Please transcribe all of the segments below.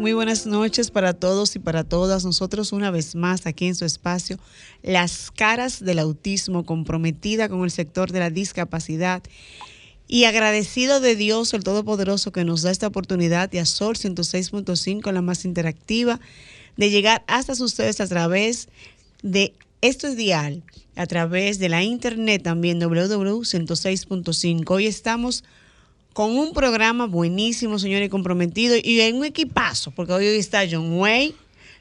Muy buenas noches para todos y para todas. Nosotros una vez más aquí en su espacio, Las caras del autismo, comprometida con el sector de la discapacidad y agradecido de Dios, el Todopoderoso, que nos da esta oportunidad y a Sol 106.5, la más interactiva, de llegar hasta ustedes a través de esto es dial, a través de la internet también www.106.5. Hoy estamos con un programa buenísimo, señor, y comprometido, y en un equipazo, porque hoy está John Way,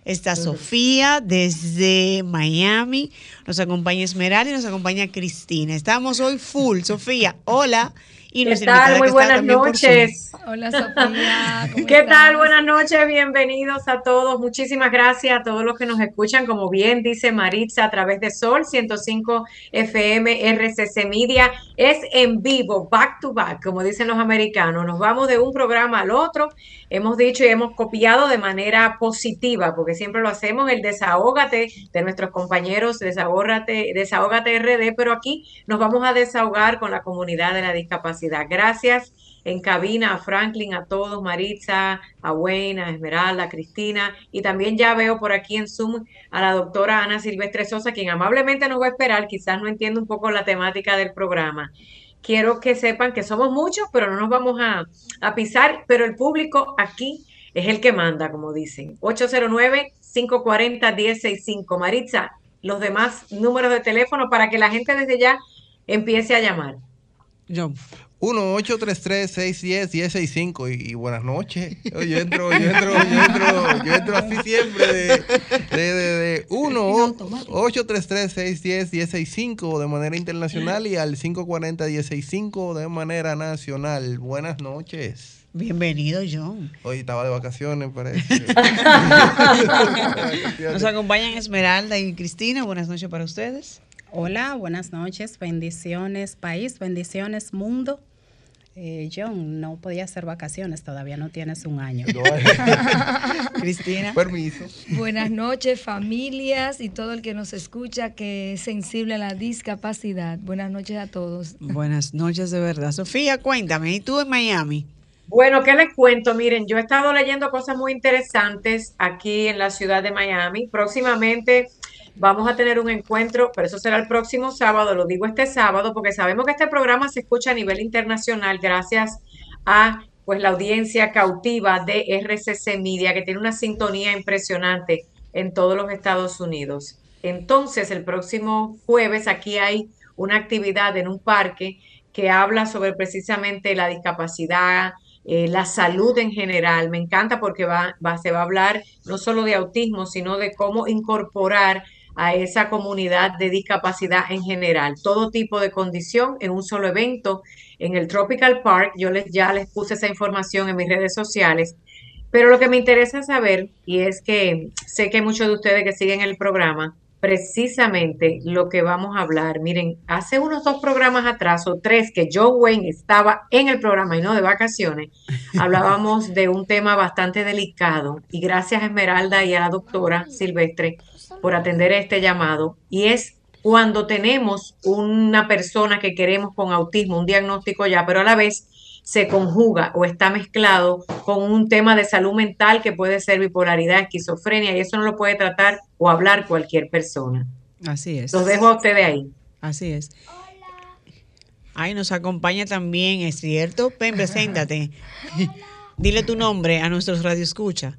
está Sofía desde Miami, nos acompaña Esmeralda y nos acompaña Cristina. Estamos hoy full, Sofía, hola. Y ¿Qué tal? Muy buenas noches. Hola Sofía. ¿Qué tal? Buenas noches, bienvenidos a todos. Muchísimas gracias a todos los que nos escuchan, como bien dice Maritza, a través de Sol 105 FM RCC Media. Es en vivo, back to back, como dicen los americanos. Nos vamos de un programa al otro. Hemos dicho y hemos copiado de manera positiva, porque siempre lo hacemos, el desahógate de nuestros compañeros, desahógate, desahógate RD, pero aquí nos vamos a desahogar con la comunidad de la discapacidad Gracias en cabina a Franklin, a todos, Maritza, a Wayne, a Esmeralda, a Cristina, y también ya veo por aquí en Zoom a la doctora Ana Silvestre Sosa, quien amablemente nos va a esperar, quizás no entiende un poco la temática del programa. Quiero que sepan que somos muchos, pero no nos vamos a, pisar, pero el público aquí es el que manda, como dicen. 809-540-1065. Maritza, los demás números de teléfono para que la gente desde ya empiece a llamar. Yo. 1-833-610-1065 y, y buenas noches. Yo entro, yo entro, yo entro, yo entro así siempre de, de, de, 1-833-610-1065 de manera internacional y al 540-1065 de manera nacional. Buenas noches. Bienvenido, John. Hoy estaba de vacaciones, parece. Nos acompañan Esmeralda y Cristina. Buenas noches para ustedes. Hola, buenas noches, bendiciones país, bendiciones mundo. Eh, John, no podía hacer vacaciones, todavía no tienes un año. Cristina. Permiso. Buenas noches, familias y todo el que nos escucha que es sensible a la discapacidad. Buenas noches a todos. Buenas noches de verdad. Sofía, cuéntame, ¿y tú en Miami? Bueno, ¿qué les cuento? Miren, yo he estado leyendo cosas muy interesantes aquí en la ciudad de Miami. Próximamente vamos a tener un encuentro, pero eso será el próximo sábado, lo digo este sábado, porque sabemos que este programa se escucha a nivel internacional gracias a pues la audiencia cautiva de RCC Media, que tiene una sintonía impresionante en todos los Estados Unidos. Entonces, el próximo jueves aquí hay una actividad en un parque que habla sobre precisamente la discapacidad, eh, la salud en general. Me encanta porque va, se va a hablar no solo de autismo, sino de cómo incorporar a esa comunidad de discapacidad en general, todo tipo de condición en un solo evento en el Tropical Park. Yo les ya les puse esa información en mis redes sociales. Pero lo que me interesa saber, y es que sé que muchos de ustedes que siguen el programa, precisamente lo que vamos a hablar. Miren, hace unos dos programas atrás o tres que John Wayne estaba en el programa y no de vacaciones, hablábamos de un tema bastante delicado y gracias a Esmeralda y a la doctora Silvestre por atender este llamado y es cuando tenemos una persona que queremos con autismo, un diagnóstico ya, pero a la vez se conjuga o está mezclado con un tema de salud mental que puede ser bipolaridad, esquizofrenia, y eso no lo puede tratar o hablar cualquier persona. Así es. Los dejo a ustedes ahí. Así es. Ahí nos acompaña también, es cierto. Ven, preséntate. Dile tu nombre a nuestros radioescucha.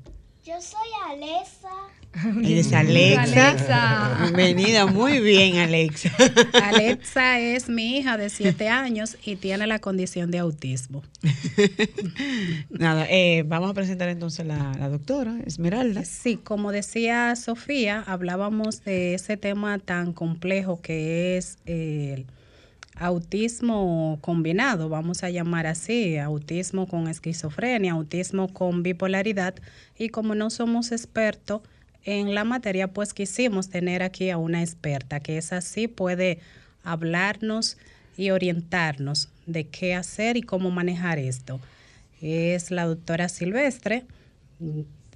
Alessa. Eres Alexa. Bienvenida, muy bien, Alexa. Alexa es mi hija de siete años y tiene la condición de autismo. Nada, eh, vamos a presentar entonces la, la doctora Esmeralda. Sí, como decía Sofía, hablábamos de ese tema tan complejo que es el autismo combinado, vamos a llamar así, autismo con esquizofrenia, autismo con bipolaridad, y como no somos expertos, en la materia, pues quisimos tener aquí a una experta que es así, puede hablarnos y orientarnos de qué hacer y cómo manejar esto. Es la doctora Silvestre,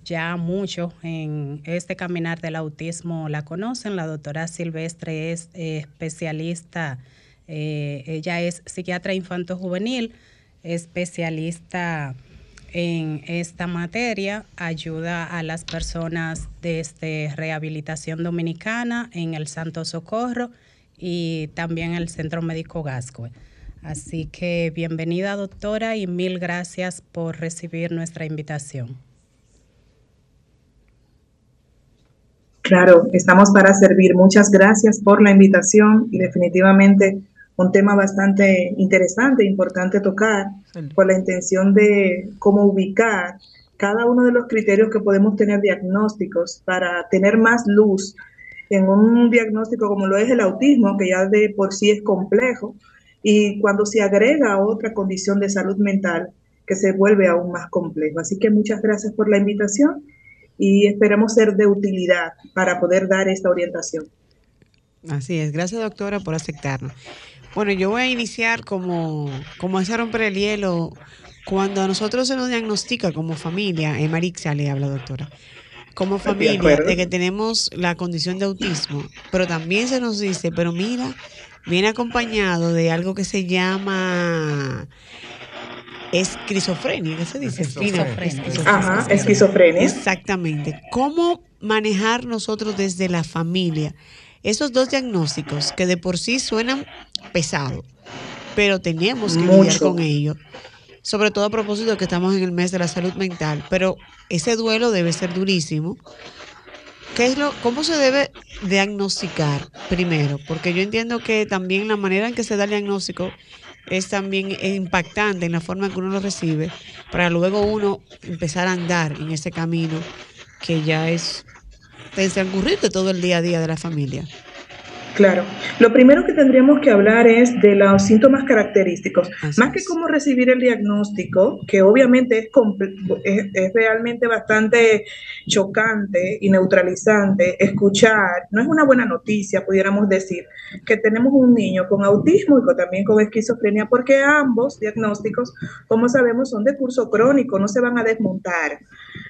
ya mucho en este caminar del autismo la conocen. La doctora Silvestre es especialista, eh, ella es psiquiatra infanto-juvenil, especialista en esta materia, ayuda a las personas desde Rehabilitación Dominicana en el Santo Socorro y también el Centro Médico Gasco. Así que bienvenida doctora y mil gracias por recibir nuestra invitación. Claro, estamos para servir. Muchas gracias por la invitación y definitivamente un tema bastante interesante, importante tocar, con la intención de cómo ubicar cada uno de los criterios que podemos tener diagnósticos para tener más luz en un diagnóstico como lo es el autismo, que ya de por sí es complejo, y cuando se agrega otra condición de salud mental, que se vuelve aún más complejo. Así que muchas gracias por la invitación y esperamos ser de utilidad para poder dar esta orientación. Así es, gracias doctora por aceptarnos. Bueno, yo voy a iniciar como, como hacer romper el hielo. Cuando a nosotros se nos diagnostica como familia, eh, Marixa le habla doctora, como familia de que tenemos la condición de autismo, pero también se nos dice, pero mira, viene acompañado de algo que se llama esquizofrenia, ¿qué se dice? Esquizofrenia. Ajá, esquizofrenia. Exactamente. ¿Cómo manejar nosotros desde la familia esos dos diagnósticos que de por sí suenan pesados, pero tenemos que lidiar con ellos? Sobre todo a propósito de que estamos en el mes de la salud mental, pero ese duelo debe ser durísimo. ¿Qué es lo, ¿Cómo se debe diagnosticar primero? Porque yo entiendo que también la manera en que se da el diagnóstico es también impactante en la forma en que uno lo recibe, para luego uno empezar a andar en ese camino que ya es transcurrir de todo el día a día de la familia. Claro. Lo primero que tendríamos que hablar es de los síntomas característicos. Más que cómo recibir el diagnóstico, que obviamente es, es, realmente bastante chocante y neutralizante, escuchar, no es una buena noticia, pudiéramos decir, que tenemos un niño con autismo y también con esquizofrenia, porque ambos diagnósticos, como sabemos, son de curso crónico, no se van a desmontar.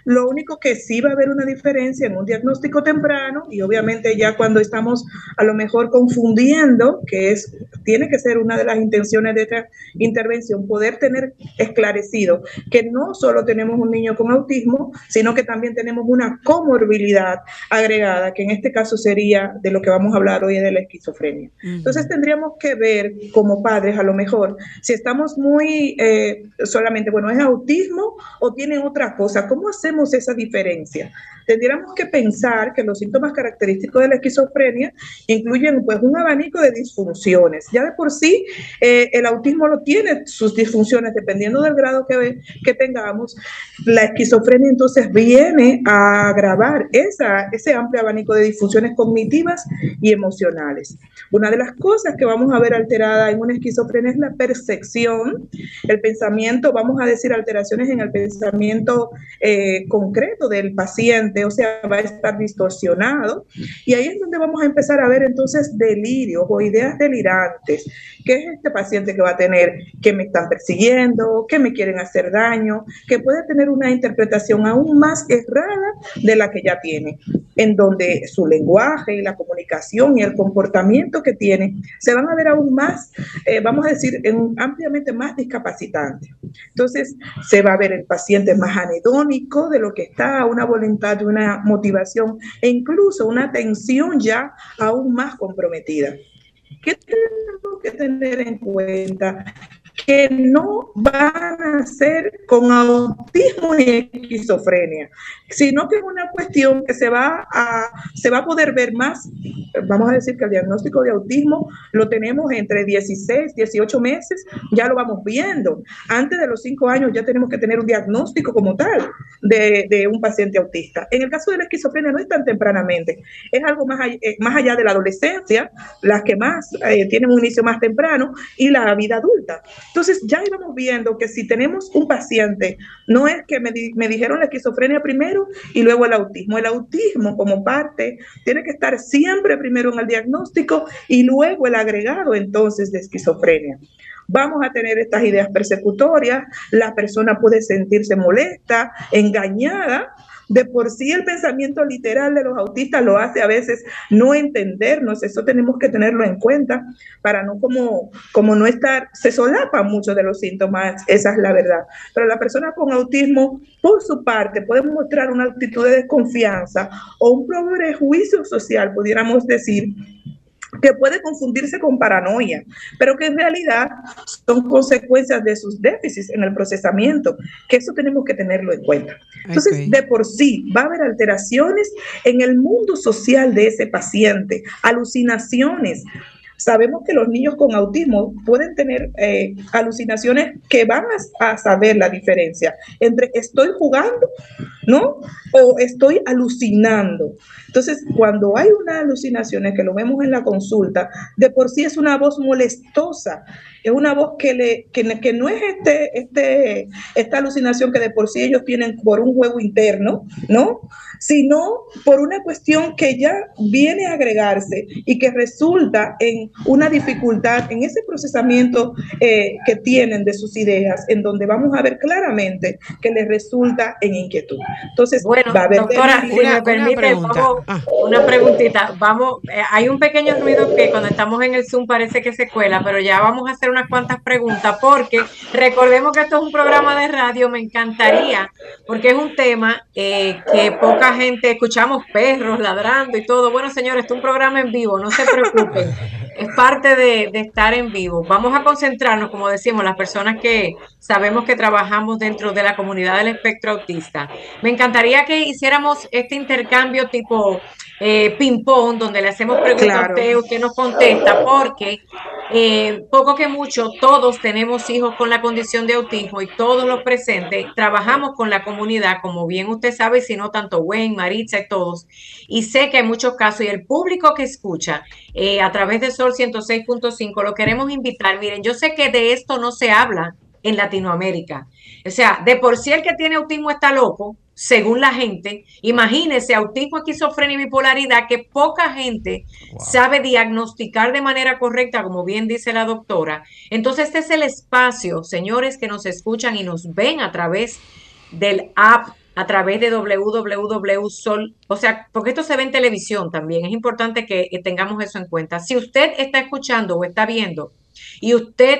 Lo único que sí va a haber una diferencia en un diagnóstico temprano y obviamente ya cuando estamos a lo mejor confundiendo, que es tiene que ser una de las intenciones de esta intervención, poder tener esclarecido que no solo tenemos un niño con autismo, sino que también tenemos una comorbilidad agregada, que en este caso sería de lo que vamos a hablar hoy de la esquizofrenia. Entonces tendríamos que ver como padres a lo mejor si estamos muy eh, solamente, bueno, ¿es autismo o tiene otra cosa? ¿Cómo hacemos esa diferencia? Tendríamos que pensar que los síntomas característicos de la esquizofrenia incluyen pues un abanico de disfunciones. Ya de por sí eh, el autismo lo tiene sus disfunciones dependiendo del grado que, que tengamos. La esquizofrenia entonces viene a agravar esa, ese amplio abanico de disfunciones cognitivas y emocionales. Una de las cosas que vamos a ver alterada en una esquizofrenia es la percepción, el pensamiento, vamos a decir alteraciones en el pensamiento eh, concreto del paciente, o sea, va a estar distorsionado. Y ahí es donde vamos a empezar a ver entonces delirios o ideas delirantes. ¿Qué es este paciente que va a tener? Que me están persiguiendo, que me quieren hacer daño, que puede tener una interpretación aún más errada de la que ya tiene, en donde su lenguaje y la comunicación y el comportamiento que tiene se van a ver aún más, eh, vamos a decir, en, ampliamente más discapacitantes. Entonces, se va a ver el paciente más anedónico de lo que está, una voluntad, una motivación e incluso una atención ya aún más comprometida. ¿Qué tenemos que tener en cuenta? Que no van a ser con autismo y esquizofrenia, sino que es una cuestión que se va a, se va a poder ver más vamos a decir que el diagnóstico de autismo lo tenemos entre 16, 18 meses, ya lo vamos viendo. Antes de los 5 años ya tenemos que tener un diagnóstico como tal de, un paciente autista. En el caso de la esquizofrenia no es tan tempranamente, es algo más, eh, más allá de la adolescencia, las que más eh, tienen un inicio más temprano y la vida adulta. Entonces ya íbamos viendo que si tenemos un paciente, no es que me, me dijeron la esquizofrenia primero y luego el autismo. El autismo como parte tiene que estar siempre primero en el diagnóstico y luego el agregado entonces de esquizofrenia vamos a tener estas ideas persecutorias, la persona puede sentirse molesta, engañada. De por sí el pensamiento literal de los autistas lo hace a veces no entendernos, eso tenemos que tenerlo en cuenta para no como, como no estar, se solapan muchos de los síntomas, esa es la verdad. Pero la persona con autismo, por su parte, puede mostrar una actitud de desconfianza o un prejuicio social, pudiéramos decir, que puede confundirse con paranoia, pero que en realidad son consecuencias de sus déficits en el procesamiento, que eso tenemos que tenerlo en cuenta. Entonces, de por sí, va a haber alteraciones en el mundo social de ese paciente, alucinaciones, Sabemos que los niños con autismo pueden tener eh, alucinaciones que van a, saber la diferencia entre estoy jugando, ¿no? O estoy alucinando. Entonces, cuando hay una alucinación, que lo vemos en la consulta, de por sí es una voz molestosa, es una voz que, le, que no es este, este, esta alucinación que de por sí ellos tienen por un juego interno, ¿no? Sino por una cuestión que ya viene a agregarse y que resulta en una dificultad en ese procesamiento eh, que tienen de sus ideas, en donde vamos a ver claramente que les resulta en inquietud. Entonces, bueno, va a haber doctora, si me permite, ah. una preguntita. Vamos, eh, hay un pequeño ruido que cuando estamos en el Zoom parece que se cuela, pero ya vamos a hacer unas cuantas preguntas porque recordemos que esto es un programa de radio, me encantaría, porque es un tema eh, que poca gente, escuchamos perros ladrando y todo. Bueno, señores, esto es un programa en vivo, no se preocupen es parte de, estar en vivo. Vamos a concentrarnos, como decimos, las personas que sabemos que trabajamos dentro de la comunidad del espectro autista. Me encantaría que hiciéramos este intercambio tipo eh, ping-pong, donde le hacemos preguntas a usted, usted nos contesta, porque eh, poco que mucho, todos tenemos hijos con la condición de autismo y todos los presentes trabajamos con la comunidad, como bien usted sabe, si no tanto Wayne, Maritza y todos. Y sé que hay muchos casos y el público que escucha eh, a través de Sol 106.5 lo queremos invitar. Miren, yo sé que de esto no se habla en Latinoamérica. O sea, de por sí el que tiene autismo está loco, según la gente. Imagínese autismo, esquizofrenia y bipolaridad que poca gente sabe diagnosticar de manera correcta, como bien dice la doctora. Entonces, este es el espacio, señores que nos escuchan y nos ven a través del app a través de www.sol, o sea, porque esto se ve en televisión también, es importante que tengamos eso en cuenta. Si usted está escuchando o está viendo y usted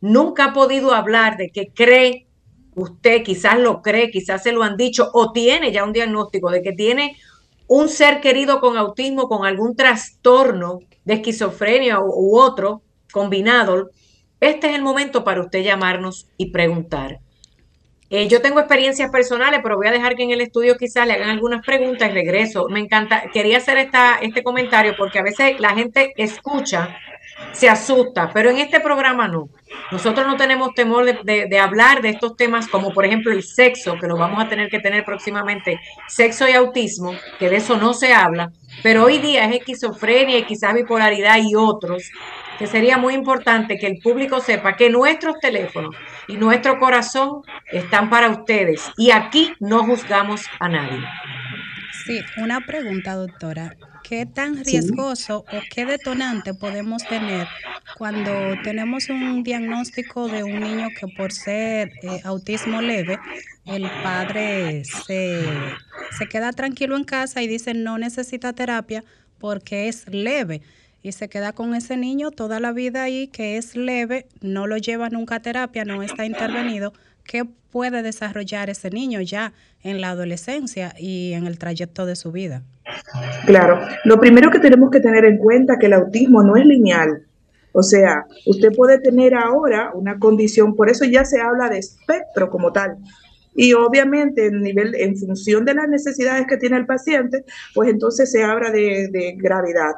nunca ha podido hablar de que cree usted quizás lo cree, quizás se lo han dicho o tiene ya un diagnóstico de que tiene un ser querido con autismo, con algún trastorno de esquizofrenia u, otro combinado, este es el momento para usted llamarnos y preguntar. Eh, yo tengo experiencias personales, pero voy a dejar que en el estudio quizás le hagan algunas preguntas y regreso. Me encanta, quería hacer esta, este comentario porque a veces la gente escucha se asusta, pero en este programa no. Nosotros no tenemos temor de, hablar de estos temas como por ejemplo el sexo, que lo vamos a tener que tener próximamente, sexo y autismo, que de eso no se habla, pero hoy día es esquizofrenia y quizás bipolaridad y otros, que sería muy importante que el público sepa que nuestros teléfonos y nuestro corazón están para ustedes y aquí no juzgamos a nadie. Sí, una pregunta, doctora. ¿Qué tan riesgoso o qué detonante podemos tener cuando tenemos un diagnóstico de un niño que por ser eh, autismo leve, el padre se, se queda tranquilo en casa y dice no necesita terapia porque es leve? y se queda con ese niño toda la vida ahí que es leve, no lo lleva nunca a terapia, no está intervenido, ¿qué puede desarrollar ese niño ya en la adolescencia y en el trayecto de su vida? Claro, lo primero que tenemos que tener en cuenta es que el autismo no es lineal. O sea, usted puede tener ahora una condición, por eso ya se habla de espectro como tal. Y obviamente en nivel, en función de las necesidades que tiene el paciente, pues entonces se habla de, gravedad.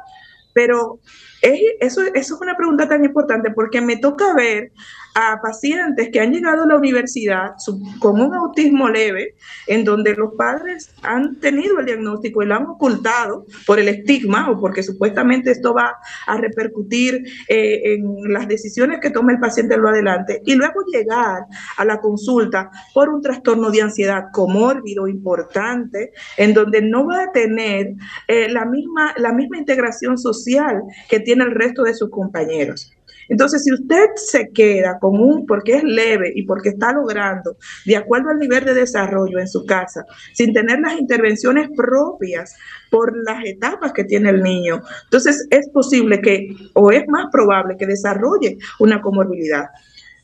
Pero eso es una pregunta tan importante porque me toca ver a pacientes que han llegado a la universidad con un autismo leve, en donde los padres han tenido el diagnóstico y lo han ocultado por el estigma o porque supuestamente esto va a repercutir eh, en las decisiones que toma el paciente en lo adelante, y luego llegar a la consulta por un trastorno de ansiedad comórbido importante, en donde no va a tener eh, la, misma, la misma integración social que tiene el resto de sus compañeros. Entonces, si usted se queda con un, porque es leve y porque está logrando, de acuerdo al nivel de desarrollo en su casa, sin tener las intervenciones propias por las etapas que tiene el niño, entonces es posible que, o es más probable que desarrolle una comorbilidad.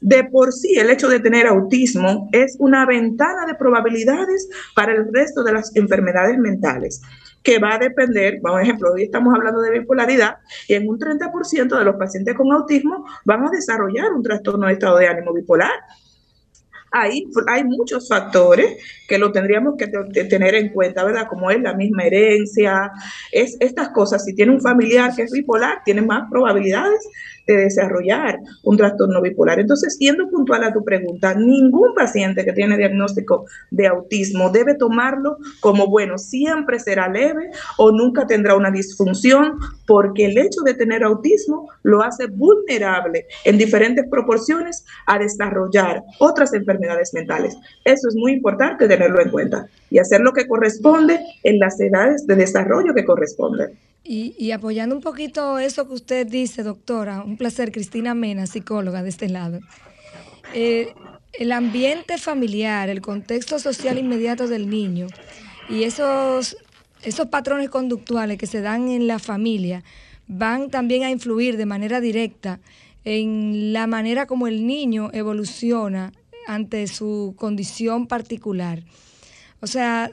De por sí, el hecho de tener autismo es una ventana de probabilidades para el resto de las enfermedades mentales que va a depender, por ejemplo, hoy estamos hablando de bipolaridad y en un 30% de los pacientes con autismo van a desarrollar un trastorno de estado de ánimo bipolar. Ahí hay muchos factores que lo tendríamos que tener en cuenta, ¿verdad? Como es la misma herencia, es estas cosas. Si tiene un familiar que es bipolar, tiene más probabilidades de desarrollar un trastorno bipolar. Entonces, siendo puntual a tu pregunta, ningún paciente que tiene diagnóstico de autismo debe tomarlo como, bueno, siempre será leve o nunca tendrá una disfunción, porque el hecho de tener autismo lo hace vulnerable en diferentes proporciones a desarrollar otras enfermedades mentales. Eso es muy importante tenerlo en cuenta y hacer lo que corresponde en las edades de desarrollo que corresponden. Y, apoyando un poquito eso que usted dice, doctora, un placer, Cristina Mena, psicóloga de este lado. Eh, el ambiente familiar, el contexto social inmediato del niño y esos, esos patrones conductuales que se dan en la familia van también a influir de manera directa en la manera como el niño evoluciona ante su condición particular. O sea,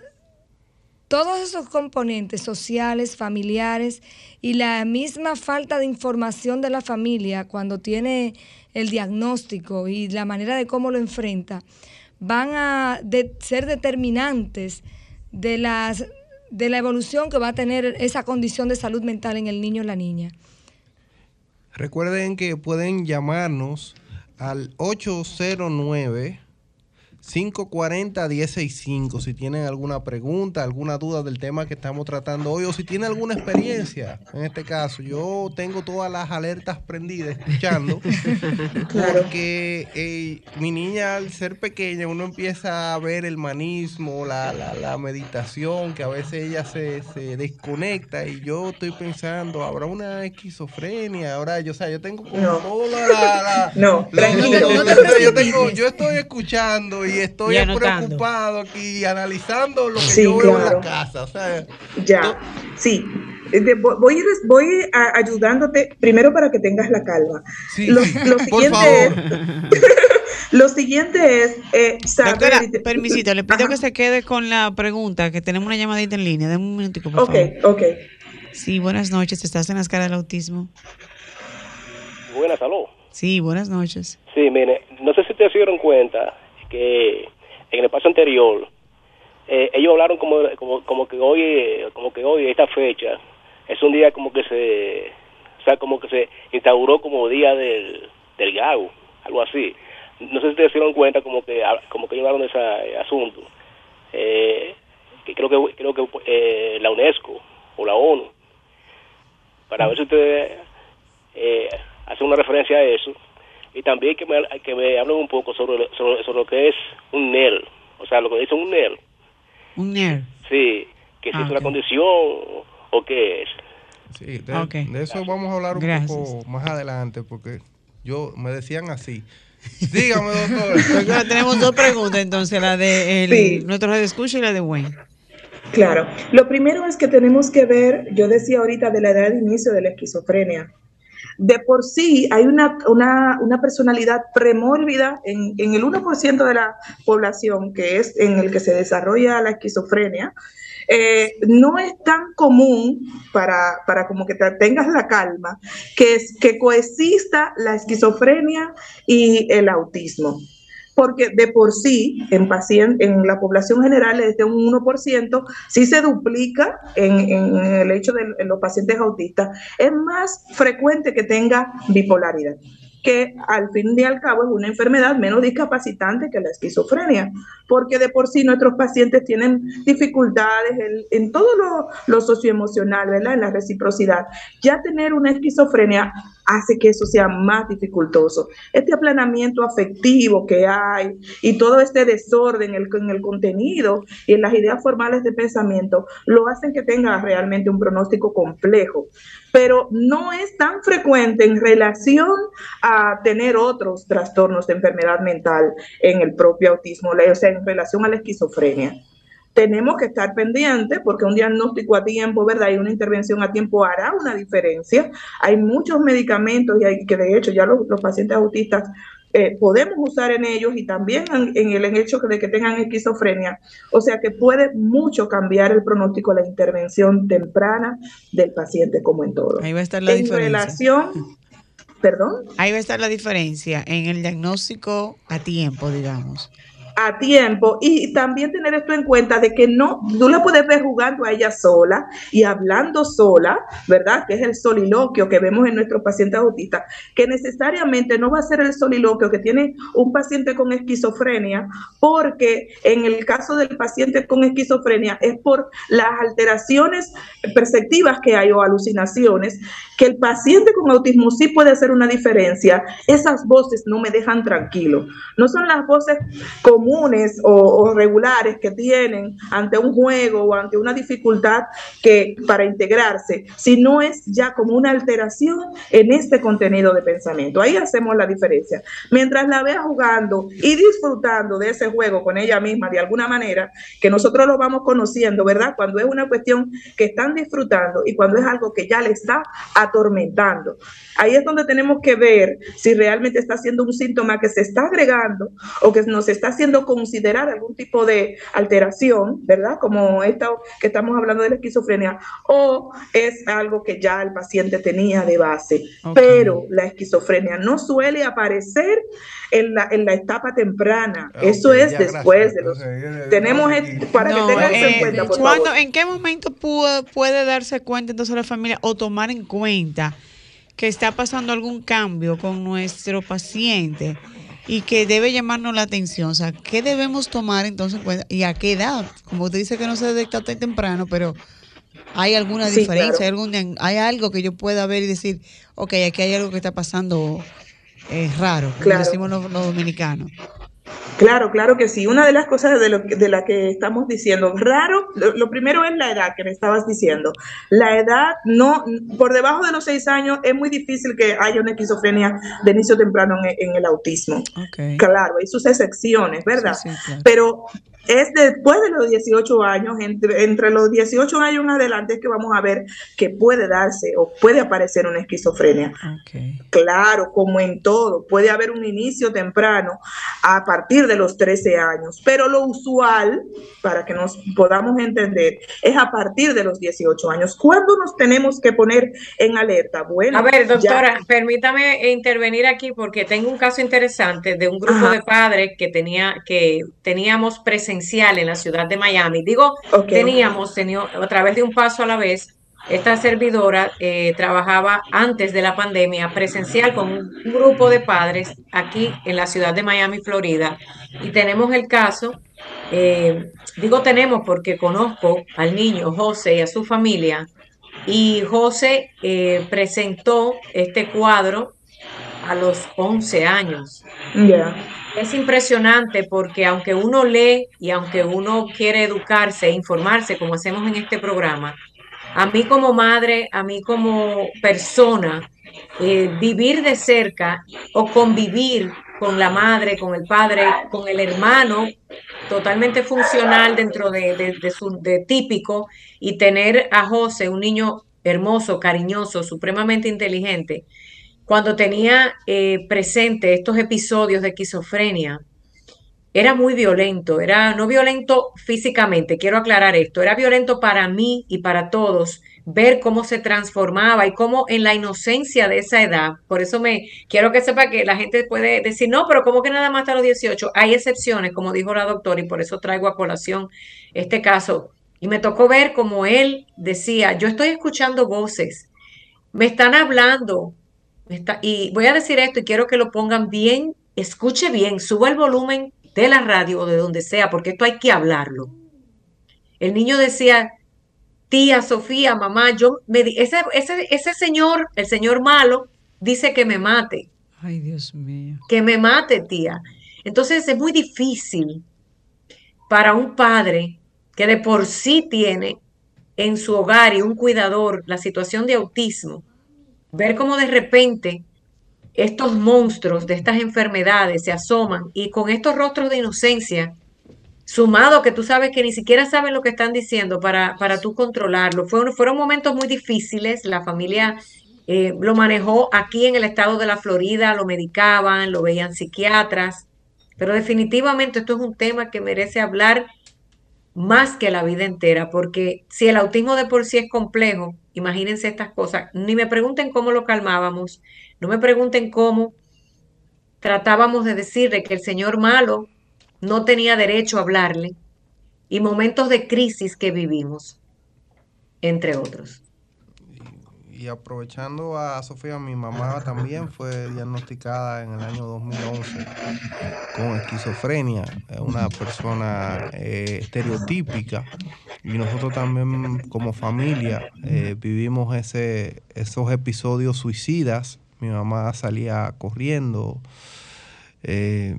todos esos componentes sociales, familiares y la misma falta de información de la familia cuando tiene el diagnóstico y la manera de cómo lo enfrenta, van a ser determinantes de, las, de la evolución que va a tener esa condición de salud mental en el niño o la niña. Recuerden que pueden llamarnos al 809 540-165 si tienen alguna pregunta, alguna duda del tema que estamos tratando hoy o si tienen alguna experiencia. En este caso, yo tengo todas las alertas prendidas escuchando porque eh, mi niña al ser pequeña uno empieza a ver el manismo, la, la, meditación, que a veces ella se, se, desconecta y yo estoy pensando, ¿habrá una esquizofrenia? Ahora, yo, o sea, yo tengo como no. toda la... no, yo, yo estoy escuchando y estoy preocupado aquí analizando lo que yo veo en la casa. ya, sí. Voy, voy ayudándote primero para que tengas la calma. lo, siguiente Es, lo siguiente es eh, permisito, le pido que se quede con la pregunta, que tenemos una llamadita en línea. de un minutico, por Ok, ok. Sí, buenas noches. ¿Estás en las caras del autismo? Buenas, salud. Sí, buenas noches. Sí, mire, no sé si te dieron cuenta en el paso anterior eh, ellos hablaron como, como, como que hoy como que hoy esta fecha es un día como que se o sea como que se instauró como día del, del GAU algo así. No sé si te dieron cuenta como que como que de ese asunto. Eh, que creo que creo que eh, la UNESCO o la ONU. Para ver si ustedes eh, hacen una referencia a eso y también que me, que me hablen un poco sobre, sobre, lo que es un NER, o sea, lo que dice un NER. Un NER. Sí, que si es ah, una condición o qué es. Sí, de, eso vamos a hablar un poco más adelante porque yo me decían así. Dígame, doctor. tenemos dos preguntas entonces, la de el, nuestro radio escucha y la de Wayne. Claro, lo primero es que tenemos que ver, yo decía ahorita de la edad de inicio de la esquizofrenia de por sí hay una, personalidad premórbida en, en el 1% de la población, que es en el que se desarrolla la esquizofrenia, eh, no es tan común para, para como que te tengas la calma, que, que coexista la esquizofrenia y el autismo. Porque de por sí en, paciente, en la población general es de un 1%, sí se duplica en, en el hecho de los pacientes autistas, es más frecuente que tenga bipolaridad que al fin y al cabo es una enfermedad menos discapacitante que la esquizofrenia, porque de por sí nuestros pacientes tienen dificultades en, todo lo, lo, socioemocional, ¿verdad? En la reciprocidad. Ya tener una esquizofrenia hace que eso sea más dificultoso. Este aplanamiento afectivo que hay y todo este desorden en el, en el contenido y en las ideas formales de pensamiento lo hacen que tenga realmente un pronóstico complejo pero no es tan frecuente en relación a tener otros trastornos de enfermedad mental en el propio autismo, o sea, en relación a la esquizofrenia. Tenemos que estar pendientes porque un diagnóstico a tiempo, ¿verdad? Y una intervención a tiempo hará una diferencia. Hay muchos medicamentos y hay, que de hecho ya los, los pacientes autistas eh, podemos usar en ellos y también en, el hecho de que tengan esquizofrenia. O sea que puede mucho cambiar el pronóstico, la intervención temprana del paciente como en todo. Ahí va a estar la en relación, perdón. Ahí va a estar la diferencia en el diagnóstico a tiempo, digamos a tiempo y también tener esto en cuenta de que no, tú la puedes ver jugando a ella sola y hablando sola, ¿verdad? Que es el soliloquio que vemos en nuestros pacientes autistas, que necesariamente no va a ser el soliloquio que tiene un paciente con esquizofrenia, porque en el caso del paciente con esquizofrenia es por las alteraciones perceptivas que hay o alucinaciones, que el paciente con autismo sí puede hacer una diferencia. Esas voces no me dejan tranquilo. No son las voces como comunes o, regulares que tienen ante un juego o ante una dificultad que para integrarse, sino es ya como una alteración en este contenido de pensamiento. Ahí hacemos la diferencia. Mientras la vea jugando y disfrutando de ese juego con ella misma de alguna manera, que nosotros lo vamos conociendo, ¿verdad? Cuando es una cuestión que están disfrutando y cuando es algo que ya le está atormentando. Ahí es donde tenemos que ver si realmente está siendo un síntoma que se está agregando o que nos está haciendo considerar algún tipo de alteración, ¿verdad? Como esta que estamos hablando de la esquizofrenia, o es algo que ya el paciente tenía de base. Pero la esquizofrenia no suele aparecer en la, en la etapa temprana. Ah, Eso es después de los... tenemos para que tengan en eh, cuenta, por cuando, ¿En qué momento puede, puede darse cuenta entonces la familia o tomar en cuenta que está pasando algún cambio con nuestro paciente? Y que debe llamarnos la atención. O sea, ¿qué debemos tomar entonces y a qué edad? Como usted dice que no se detecta tan temprano, pero ¿hay alguna diferencia? ¿Hay, algún, ¿Hay algo que yo pueda ver y decir, ok, aquí hay algo que está pasando eh, raro, como decimos los dominicanos? Claro, claro que sí. Una de las cosas de, lo, de la que estamos diciendo, raro, lo, primero es la edad que me estabas diciendo. La edad, no, por debajo de los seis años es muy difícil que haya una esquizofrenia de inicio temprano en, en el autismo. Claro, hay sus excepciones, ¿verdad? Pero es después de los 18 años, entre, entre los 18 años en adelante es que vamos a ver que puede darse o puede aparecer una esquizofrenia. Claro, como en todo, puede haber un inicio temprano a partir de los 13 años, pero lo usual, para que nos podamos entender, es a partir de los 18 años. ¿Cuándo nos tenemos que poner en alerta? Bueno, a ver, doctora, permítame intervenir aquí porque tengo un caso interesante de un grupo de padres que tenía que teníamos presente en la ciudad de Miami. Digo, teníamos, tenido, a través de un paso a la vez, esta servidora eh, trabajaba antes de la pandemia presencial con un grupo de padres aquí en la ciudad de Miami, Florida. Y tenemos el caso, eh, digo tenemos porque conozco al niño José y a su familia. Y José eh, presentó este cuadro a los 11 años. Es impresionante porque aunque uno lee y aunque uno quiere educarse e informarse como hacemos en este programa, a mí como madre, a mí como persona, eh, vivir de cerca o convivir con la madre, con el padre, con el hermano, totalmente funcional dentro de, su de típico, y tener a José, un niño hermoso, cariñoso, supremamente inteligente, cuando tenía eh, presente estos episodios de esquizofrenia, era muy violento, era no violento físicamente, quiero aclarar esto, era violento para mí y para todos ver cómo se transformaba y cómo en la inocencia de esa edad, por eso me quiero que sepa que la gente puede decir, no, pero ¿cómo que nada más hasta los 18? Hay excepciones, como dijo la doctora, y por eso traigo a colación este caso. Y me tocó ver como él decía, yo estoy escuchando voces, me están hablando, y voy a decir esto y quiero que lo pongan bien, escuche bien, suba el volumen de la radio o de donde sea, porque esto hay que hablarlo. El niño decía, tía Sofía, mamá, yo me ese, ese, ese señor, el señor malo, dice que me mate. Ay, Dios mío. Que me mate, tía. Entonces es muy difícil para un padre que de por sí tiene en su hogar y un cuidador la situación de autismo, ver cómo de repente estos monstruos de estas enfermedades se asoman y con estos rostros de inocencia, sumado que tú sabes que ni siquiera saben lo que están diciendo para, para tú controlarlo. Fueron, fueron momentos muy difíciles, la familia eh, lo manejó aquí en el estado de la Florida, lo medicaban, lo veían psiquiatras, pero definitivamente esto es un tema que merece hablar más que la vida entera, porque si el autismo de por sí es complejo, imagínense estas cosas, ni me pregunten cómo lo calmábamos, no me pregunten cómo tratábamos de decirle que el señor malo no tenía derecho a hablarle y momentos de crisis que vivimos, entre otros. Y, aprovechando a Sofía, mi mamá también fue diagnosticada en el año 2011 con esquizofrenia, una persona eh, estereotípica. Y nosotros también como familia eh, vivimos ese, esos episodios suicidas mi mamá salía corriendo. Eh,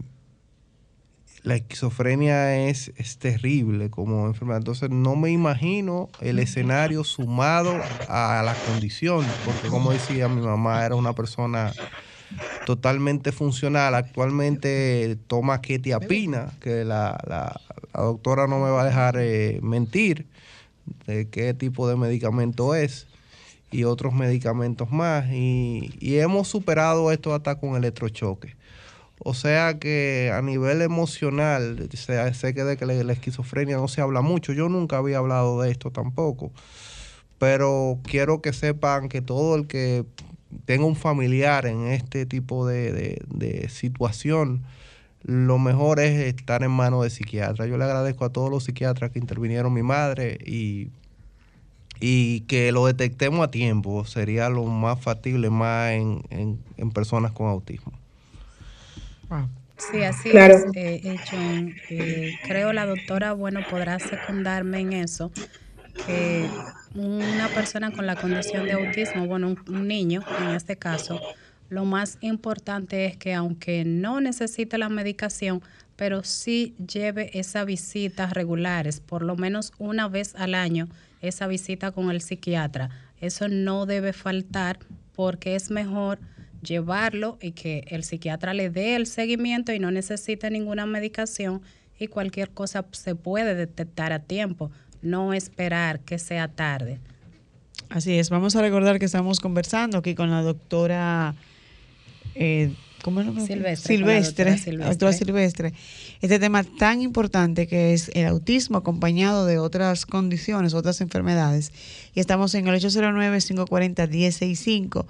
la esquizofrenia es, es, terrible como enfermedad. Entonces no me imagino el escenario sumado a la condición, porque como decía mi mamá, era una persona totalmente funcional. Actualmente toma ketiapina, que la, la, doctora no me va a dejar eh, mentir de qué tipo de medicamento es y otros medicamentos más. Y, hemos superado esto hasta con electrochoque. O sea que a nivel emocional, sé, que de que la, esquizofrenia no se habla mucho. Yo nunca había hablado de esto tampoco. Pero quiero que sepan que todo el que tenga un familiar en este tipo de, de situación, lo mejor es estar en manos de psiquiatras. Yo le agradezco a todos los psiquiatras que intervinieron mi madre y y que lo detectemos a tiempo sería lo más factible más en, en, personas con autismo. Sí, así es, eh, eh, creo la doctora, bueno, podrá secundarme en eso, que una persona con la condición de autismo, bueno, un niño en este caso, lo más importante es que aunque no necesite la medicación, pero sí lleve esas visitas regulares, por lo menos una vez al año, esa visita con el psiquiatra. Eso no debe faltar porque es mejor llevarlo y que el psiquiatra le dé el seguimiento y no necesite ninguna medicación y cualquier cosa se puede detectar a tiempo, no esperar que sea tarde. Así es, vamos a recordar que estamos conversando aquí con la doctora eh, ¿cómo Silvestre. Silvestre, Silvestre. Silvestre. Este tema tan importante que es el autismo acompañado de otras condiciones, otras enfermedades. Y estamos en el 809-540-1065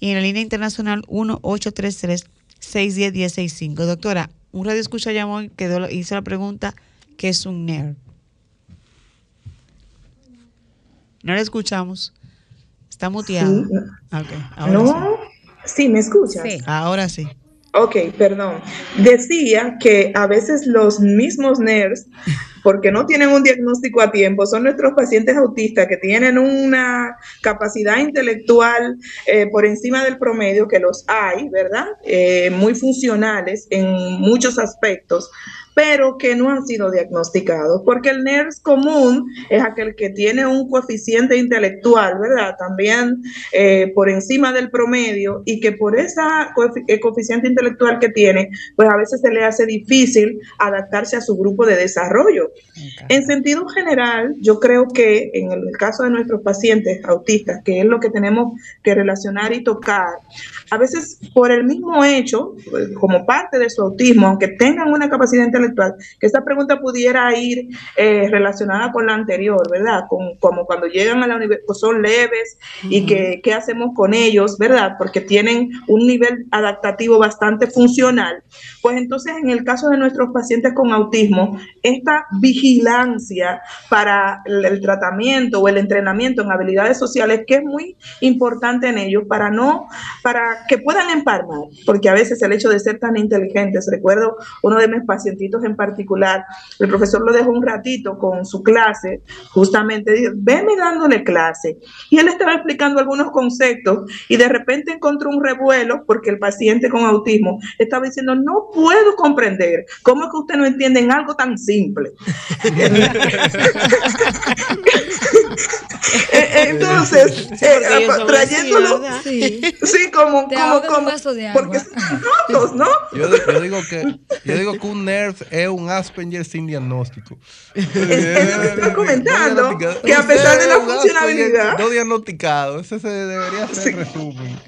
y en la línea internacional 1-833-610-1065. Doctora, un radio escucha llamó y quedó, hizo la pregunta, ¿qué es un NER? No le escuchamos. Está muteado. no. Sí, ¿me escuchas? Sí. Ahora sí. Ok, perdón. Decía que a veces los mismos NERS, porque no tienen un diagnóstico a tiempo, son nuestros pacientes autistas que tienen una capacidad intelectual eh, por encima del promedio, que los hay, ¿verdad? Eh, muy funcionales en muchos aspectos, pero que no han sido diagnosticados, porque el NERS común es aquel que tiene un coeficiente intelectual, ¿verdad? También eh, por encima del promedio y que por ese eh, coeficiente intelectual que tiene, pues a veces se le hace difícil adaptarse a su grupo de desarrollo. En sentido general, yo creo que en el caso de nuestros pacientes autistas, que es lo que tenemos que relacionar y tocar, a veces por el mismo hecho, como parte de su autismo, aunque tengan una capacidad intelectual, que esta pregunta pudiera ir eh, relacionada con la anterior, ¿verdad? Con, como cuando llegan a la universidad, pues son leves y que qué hacemos con ellos, ¿verdad? Porque tienen un nivel adaptativo bastante funcional. Pues entonces, en el caso de nuestros pacientes con autismo, esta vigilancia para el tratamiento o el entrenamiento en habilidades sociales, que es muy importante en ellos para no, para que puedan empalmar, porque a veces el hecho de ser tan inteligentes, recuerdo uno de mis pacientitos en particular, el profesor lo dejó un ratito con su clase, justamente dijo, venme dándole clase, y él estaba explicando algunos conceptos y de repente encontró un revuelo porque el paciente con autismo estaba diciendo, no puedo comprender, ¿cómo es que usted no entiende en algo tan simple? Eh, entonces, eh, trayéndolo, sí. como, como, como, porque son ¿no? Yo, yo, digo que, yo digo que un NERF es un Asperger sin diagnóstico. Es, estoy comentando que a pesar de la funcionalidad. No diagnosticado, ese se debería ser el resumen.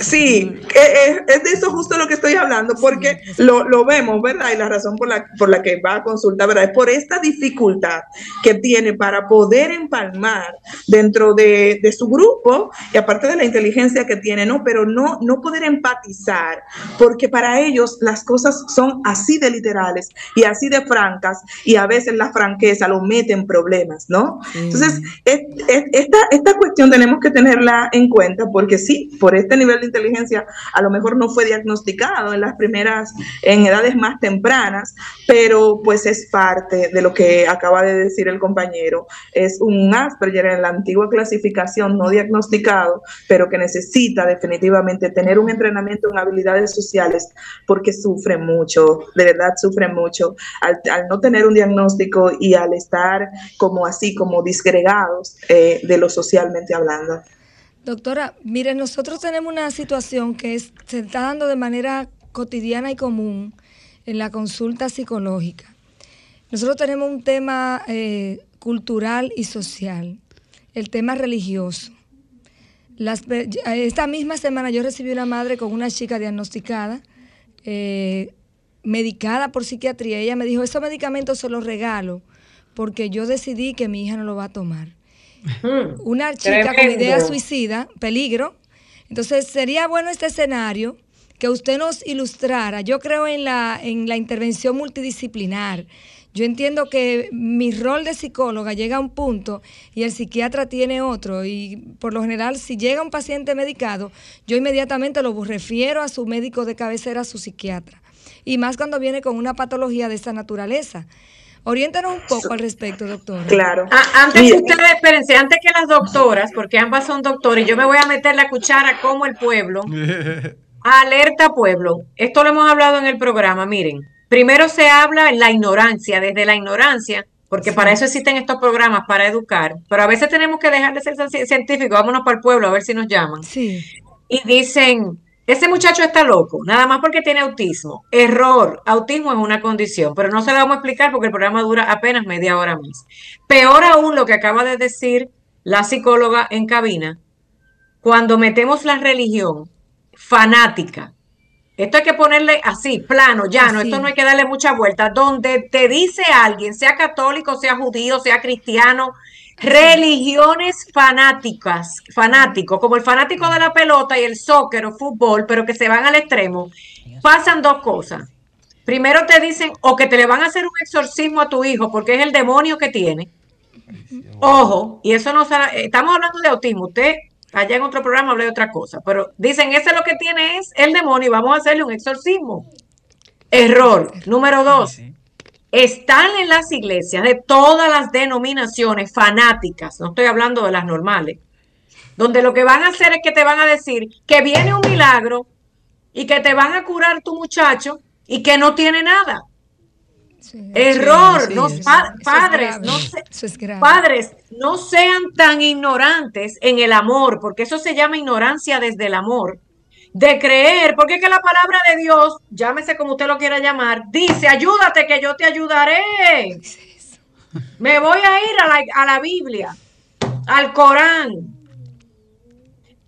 Sí, es, de eso justo lo que estoy hablando, porque lo, lo, vemos, ¿verdad? Y la razón por la, por la que va a consultar, ¿verdad? Es por esta dificultad que tiene para poder empalmar dentro de, de, su grupo, y aparte de la inteligencia que tiene, ¿no? Pero no, no poder empatizar, porque para ellos las cosas son así de literales y así de francas, y a veces la franqueza lo mete en problemas, ¿no? Entonces, esta, esta cuestión tenemos que tenerla en cuenta, porque sí, por este nivel de inteligencia a lo mejor no fue diagnosticado en las primeras, en edades más tempranas, pero pues es parte de lo que acaba de decir el compañero. Es un Asperger en la antigua clasificación no diagnosticado, pero que necesita definitivamente tener un entrenamiento en habilidades sociales porque sufre mucho, de verdad sufre mucho al, no tener un diagnóstico y al estar como así, como disgregados eh, de lo socialmente hablando. Doctora, mire, nosotros tenemos una situación que se está dando de manera cotidiana y común en la consulta psicológica. Nosotros tenemos un tema eh, cultural y social, el tema religioso. esta misma semana yo recibí una madre con una chica diagnosticada, eh, medicada por psiquiatría. Ella me dijo, esos medicamentos se los regalo porque yo decidí que mi hija no lo va a tomar. Una chica con idea suicida, peligro. Entonces, sería bueno este escenario que usted nos ilustrara. Yo creo en la, en la intervención multidisciplinar. Yo entiendo que mi rol de psicóloga llega a un punto y el psiquiatra tiene otro. Y por lo general, si llega un paciente medicado, yo inmediatamente lo refiero a su médico de cabecera, a su psiquiatra. Y más cuando viene con una patología de esa naturaleza. Oriéntanos un poco al respecto, doctora. Claro. antes que ustedes, espérense, antes que las doctoras, porque ambas son doctoras, y yo me voy a meter la cuchara como el pueblo. Alerta pueblo. Esto lo hemos hablado en el programa, miren. Primero se habla en la ignorancia, desde la ignorancia, porque para eso existen estos programas, para educar, pero a veces tenemos que dejar de ser científicos, vámonos para el pueblo a ver si nos llaman. Sí. Y dicen, ese muchacho está loco, nada más porque tiene autismo. Error, autismo es una condición, pero no se lo vamos a explicar porque el programa dura apenas media hora más. Peor aún lo que acaba de decir la psicóloga en cabina, cuando metemos la religión fanática, esto hay que ponerle así, plano, llano, esto no hay que darle mucha vuelta, donde te dice alguien, sea católico, sea judío, sea cristiano, religiones fanáticas, fanáticos, como el fanático de la pelota y el soccer o fútbol, pero que se van al extremo, pasan dos cosas. Primero te dicen o que te le van a hacer un exorcismo a tu hijo porque es el demonio que tiene. Ojo, y eso no estamos hablando de autismo. Usted allá en otro programa hablé de otra cosa, pero dicen ese lo que tiene es el demonio y vamos a hacerle un exorcismo. Error. Número dos están en las iglesias de todas las denominaciones fanáticas, no estoy hablando de las normales, donde lo que van a hacer es que te van a decir que viene un milagro y que te van a curar tu muchacho y que no tiene nada. Error, padres, no padres, no sean tan ignorantes en el amor, porque eso se llama ignorancia desde el amor de creer, porque es que la palabra de Dios, llámese como usted lo quiera llamar, dice, ayúdate que yo te ayudaré. Me voy a ir a la, a la Biblia, al Corán.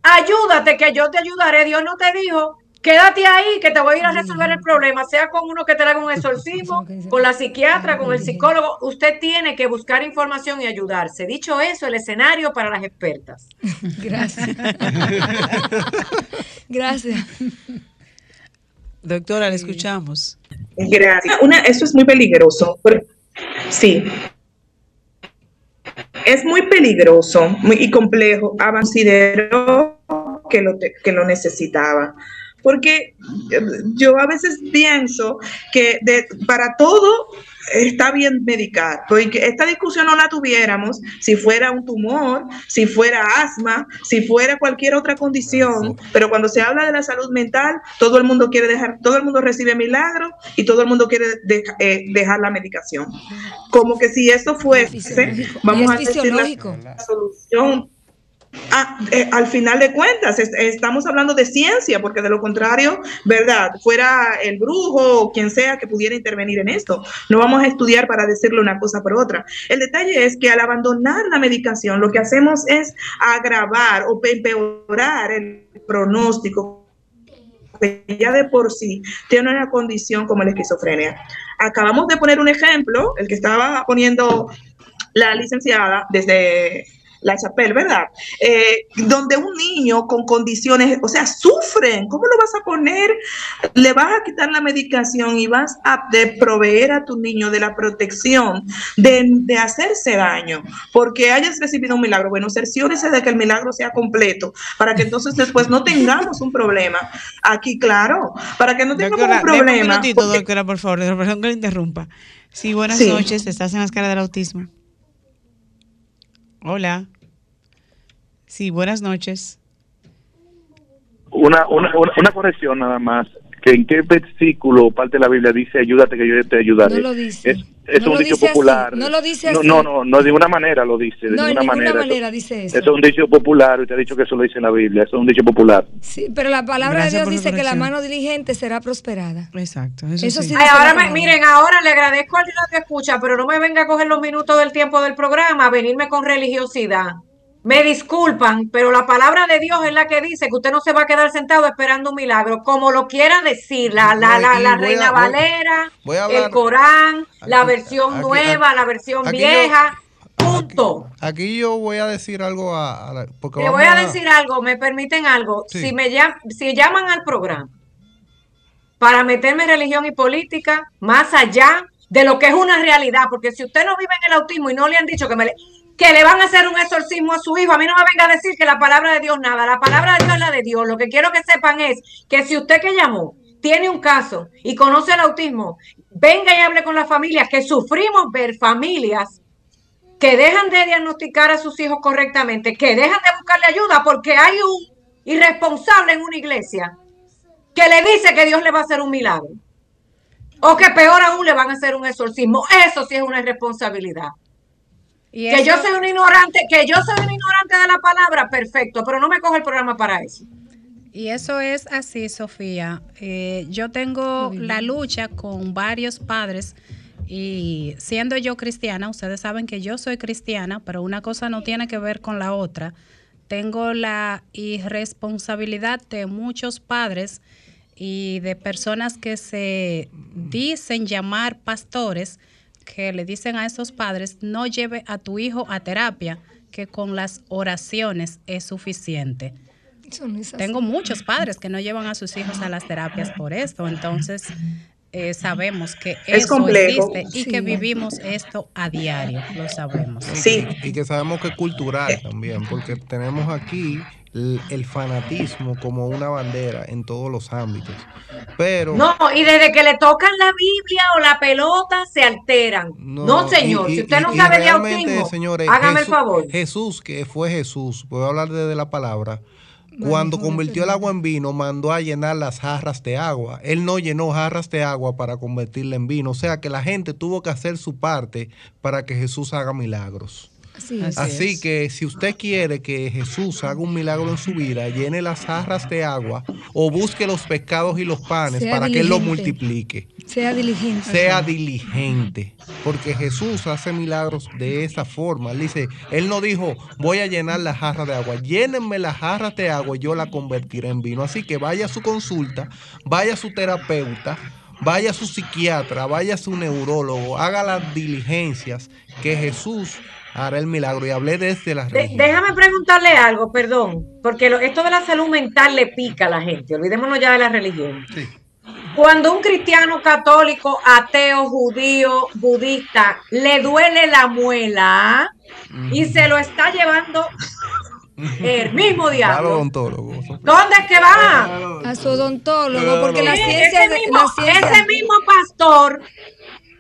Ayúdate que yo te ayudaré. Dios no te dijo Quédate ahí que te voy a ir a resolver el problema, sea con uno que te haga un exorcismo, con la psiquiatra, con el psicólogo. Usted tiene que buscar información y ayudarse. Dicho eso, el escenario para las expertas. Gracias. Gracias. Doctora, le escuchamos. Gracias. Una, eso es muy peligroso. sí. Es muy peligroso muy, y complejo. Considero que lo, que lo necesitaba. Porque eh, yo a veces pienso que de- para todo está bien medicar, porque esta discusión no la tuviéramos si fuera un tumor, si fuera asma, si fuera cualquier otra condición, pero cuando se habla de la salud mental, todo el mundo quiere dejar, todo el mundo recibe milagros y todo el mundo quiere eh, dejar la medicación. Como que si eso fuese, vamos a decir la solución. Ah, eh, al final de cuentas, es- estamos hablando de ciencia, porque de lo contrario, ¿verdad? Fuera el brujo o quien sea que pudiera intervenir en esto. No vamos a estudiar para decirle una cosa por otra. El detalle es que al abandonar la medicación, lo que hacemos es agravar o empeorar el pronóstico que ya de por sí tiene una condición como la esquizofrenia. Acabamos de poner un ejemplo, el que estaba poniendo la licenciada desde la Chapelle, ¿verdad? Eh, donde un niño con condiciones, o sea, sufren, ¿cómo lo vas a poner? Le vas a quitar la medicación y vas a de proveer a tu niño de la protección de, de hacerse daño, porque hayas recibido un milagro. Bueno, cerciórese de que el milagro sea completo, para que entonces después no tengamos un problema. Aquí, claro, para que no tengamos Doctora, un deme un problema. minutito, porque- doctora, por favor. Perdón que le interrumpa. Sí, buenas Sí. noches. Estás en las caras del autismo. Hola. Sí, buenas noches. Una, una, una, una corrección nada más. Que ¿En qué versículo o parte de la Biblia dice ayúdate que yo te ayudaré? No lo dice. Es, es No un lo dicho dice así, popular. no lo dice No, así. no, no, no, de ninguna manera lo dice. De No, ninguna, ninguna manera. manera, Eso- dice eso. Eso es un dicho popular. Usted ha dicho que eso lo dice en la Biblia. Eso es un dicho popular. Sí, pero la palabra Gracias de Dios la dice que la mano diligente será prosperada. Exacto. Eso Eso, sí Ay, ahora me- miren, ahora le agradezco al radio escucha, pero no me venga a coger los minutos del tiempo del programa a venirme con religiosidad. Me disculpan, pero la palabra de Dios es la que dice que usted no se va a quedar sentado esperando un milagro, como lo quiera decir, la, la, la, la a- Reina voy- Valera, voy a hablar- el Corán, la versión aquí- nueva, la versión vieja, punto. Aquí yo voy a decir algo a, a la- porque Le voy a decir algo, me permiten algo. Sí. Si me llam- si llaman al programa para meterme en religión y política, más allá de lo que es una realidad, porque si usted no vive en el autismo y no le han dicho que me le, que le van a hacer un exorcismo a su hijo, a mí no me venga a decir que la palabra de Dios nada, la palabra de Dios es la de Dios. Lo que quiero que sepan es que si usted que llamó tiene un caso y conoce el autismo, venga y hable con la familia, que sufrimos ver familias que dejan de diagnosticar a sus hijos correctamente, que dejan de buscarle ayuda porque hay un irresponsable en una iglesia que le dice que Dios le va a hacer un milagro. O que peor aún le van a hacer un exorcismo. Eso sí es una irresponsabilidad. Y Que yo soy un ignorante, que yo soy un ignorante de la palabra, perfecto, pero no me coge el programa para eso. Y eso es así, Sofía. Eh, yo tengo la lucha con varios padres y siendo yo cristiana, ustedes saben que yo soy cristiana, pero una cosa no tiene que ver con la otra. Tengo la irresponsabilidad de muchos padres y de personas que se dicen llamar pastores, que le dicen a esos padres, no lleve a tu hijo a terapia, que con las oraciones es suficiente. Tengo muchos padres que no llevan a sus hijos a las terapias por esto, entonces eh, sabemos que Es eso complejo. existe y Sí. que vivimos esto a diario, lo sabemos. Sí. Y que sabemos que es cultural también, porque tenemos aquí el, el fanatismo como una bandera en todos los ámbitos. Pero No, y desde que le tocan la Biblia o la pelota, se alteran. No, señor, y- si usted no y sabe de autismo, señores, hágame el Jesús- favor. Jesús, que fue Jesús, voy a hablar desde la palabra. Cuando convirtió el agua en vino, mandó a llenar las jarras de agua. Él no llenó jarras de agua para convertirla en vino. O sea que la gente tuvo que hacer su parte para que Jesús haga milagros. Así es. Así que si usted quiere que Jesús haga un milagro en su vida, llene las jarras de agua o busque los pescados y los panes Sea para que Él lo diligente. multiplique. Sea diligente. Sea diligente. Porque Jesús hace milagros de esa forma. Él dice, Él no dijo, voy a llenar la jarra de agua. Llénenme las jarras de agua y yo la convertiré en vino. Así que vaya a su consulta, vaya a su terapeuta, vaya a su psiquiatra, vaya a su neurólogo, haga las diligencias que Jesús hará el milagro. Y hablé desde la De- religión. déjame preguntarle algo, perdón, porque lo- esto de la salud mental le pica a la gente. Olvidémonos ya de la religión. Cuando un cristiano católico, ateo, judío, budista, le duele la muela y se lo está llevando el mismo diablo. odontólogo. ¿Dónde es que va? A su odontólogo, porque la Sí, ciencia, ese de- mismo, la ciencia ese mismo pastor,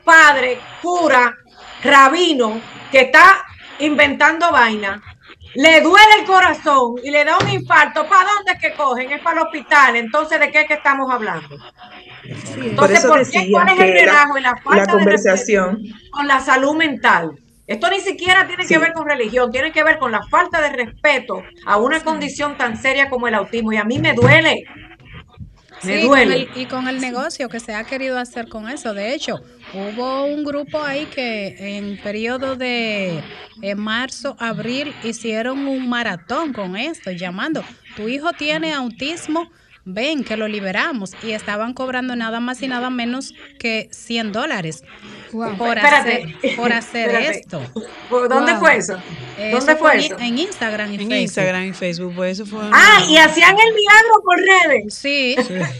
padre, cura, rabino, que está inventando vaina, le duele el corazón y le da un infarto. ¿Para dónde es que cogen? Es para el hospital. Entonces, ¿de qué es que estamos hablando? Entonces, eso ¿por qué cuál es el relajo y la falta la de conversación, con la salud mental? Esto ni siquiera tiene Sí. que ver con religión, tiene que ver con la falta de respeto a una condición tan seria como el autismo. Y a mí me duele. Me Sí, con el- y con el negocio que se ha querido hacer con eso. De hecho, hubo un grupo ahí que en periodo de eh, marzo, abril, hicieron un maratón con esto, llamando, tu hijo tiene autismo, ven que lo liberamos. Y estaban cobrando nada más y nada menos que 100 dólares por Espérate. hacer, por hacer Espérate. esto. ¿Por ¿Dónde Wow. fue eso? Eso ¿Dónde fue en- eso? En Instagram y En Facebook. Instagram y Facebook, pues eso fue. Ah, y hacían el milagro por redes. Sí.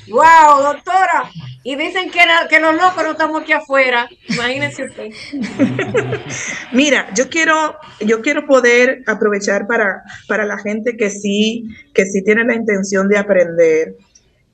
Wow, doctora. Y dicen que, la- que los locos no estamos aquí afuera. Imagínense usted. Mira, yo quiero, yo quiero poder aprovechar para, para la gente que sí, que sí tiene la intención de aprender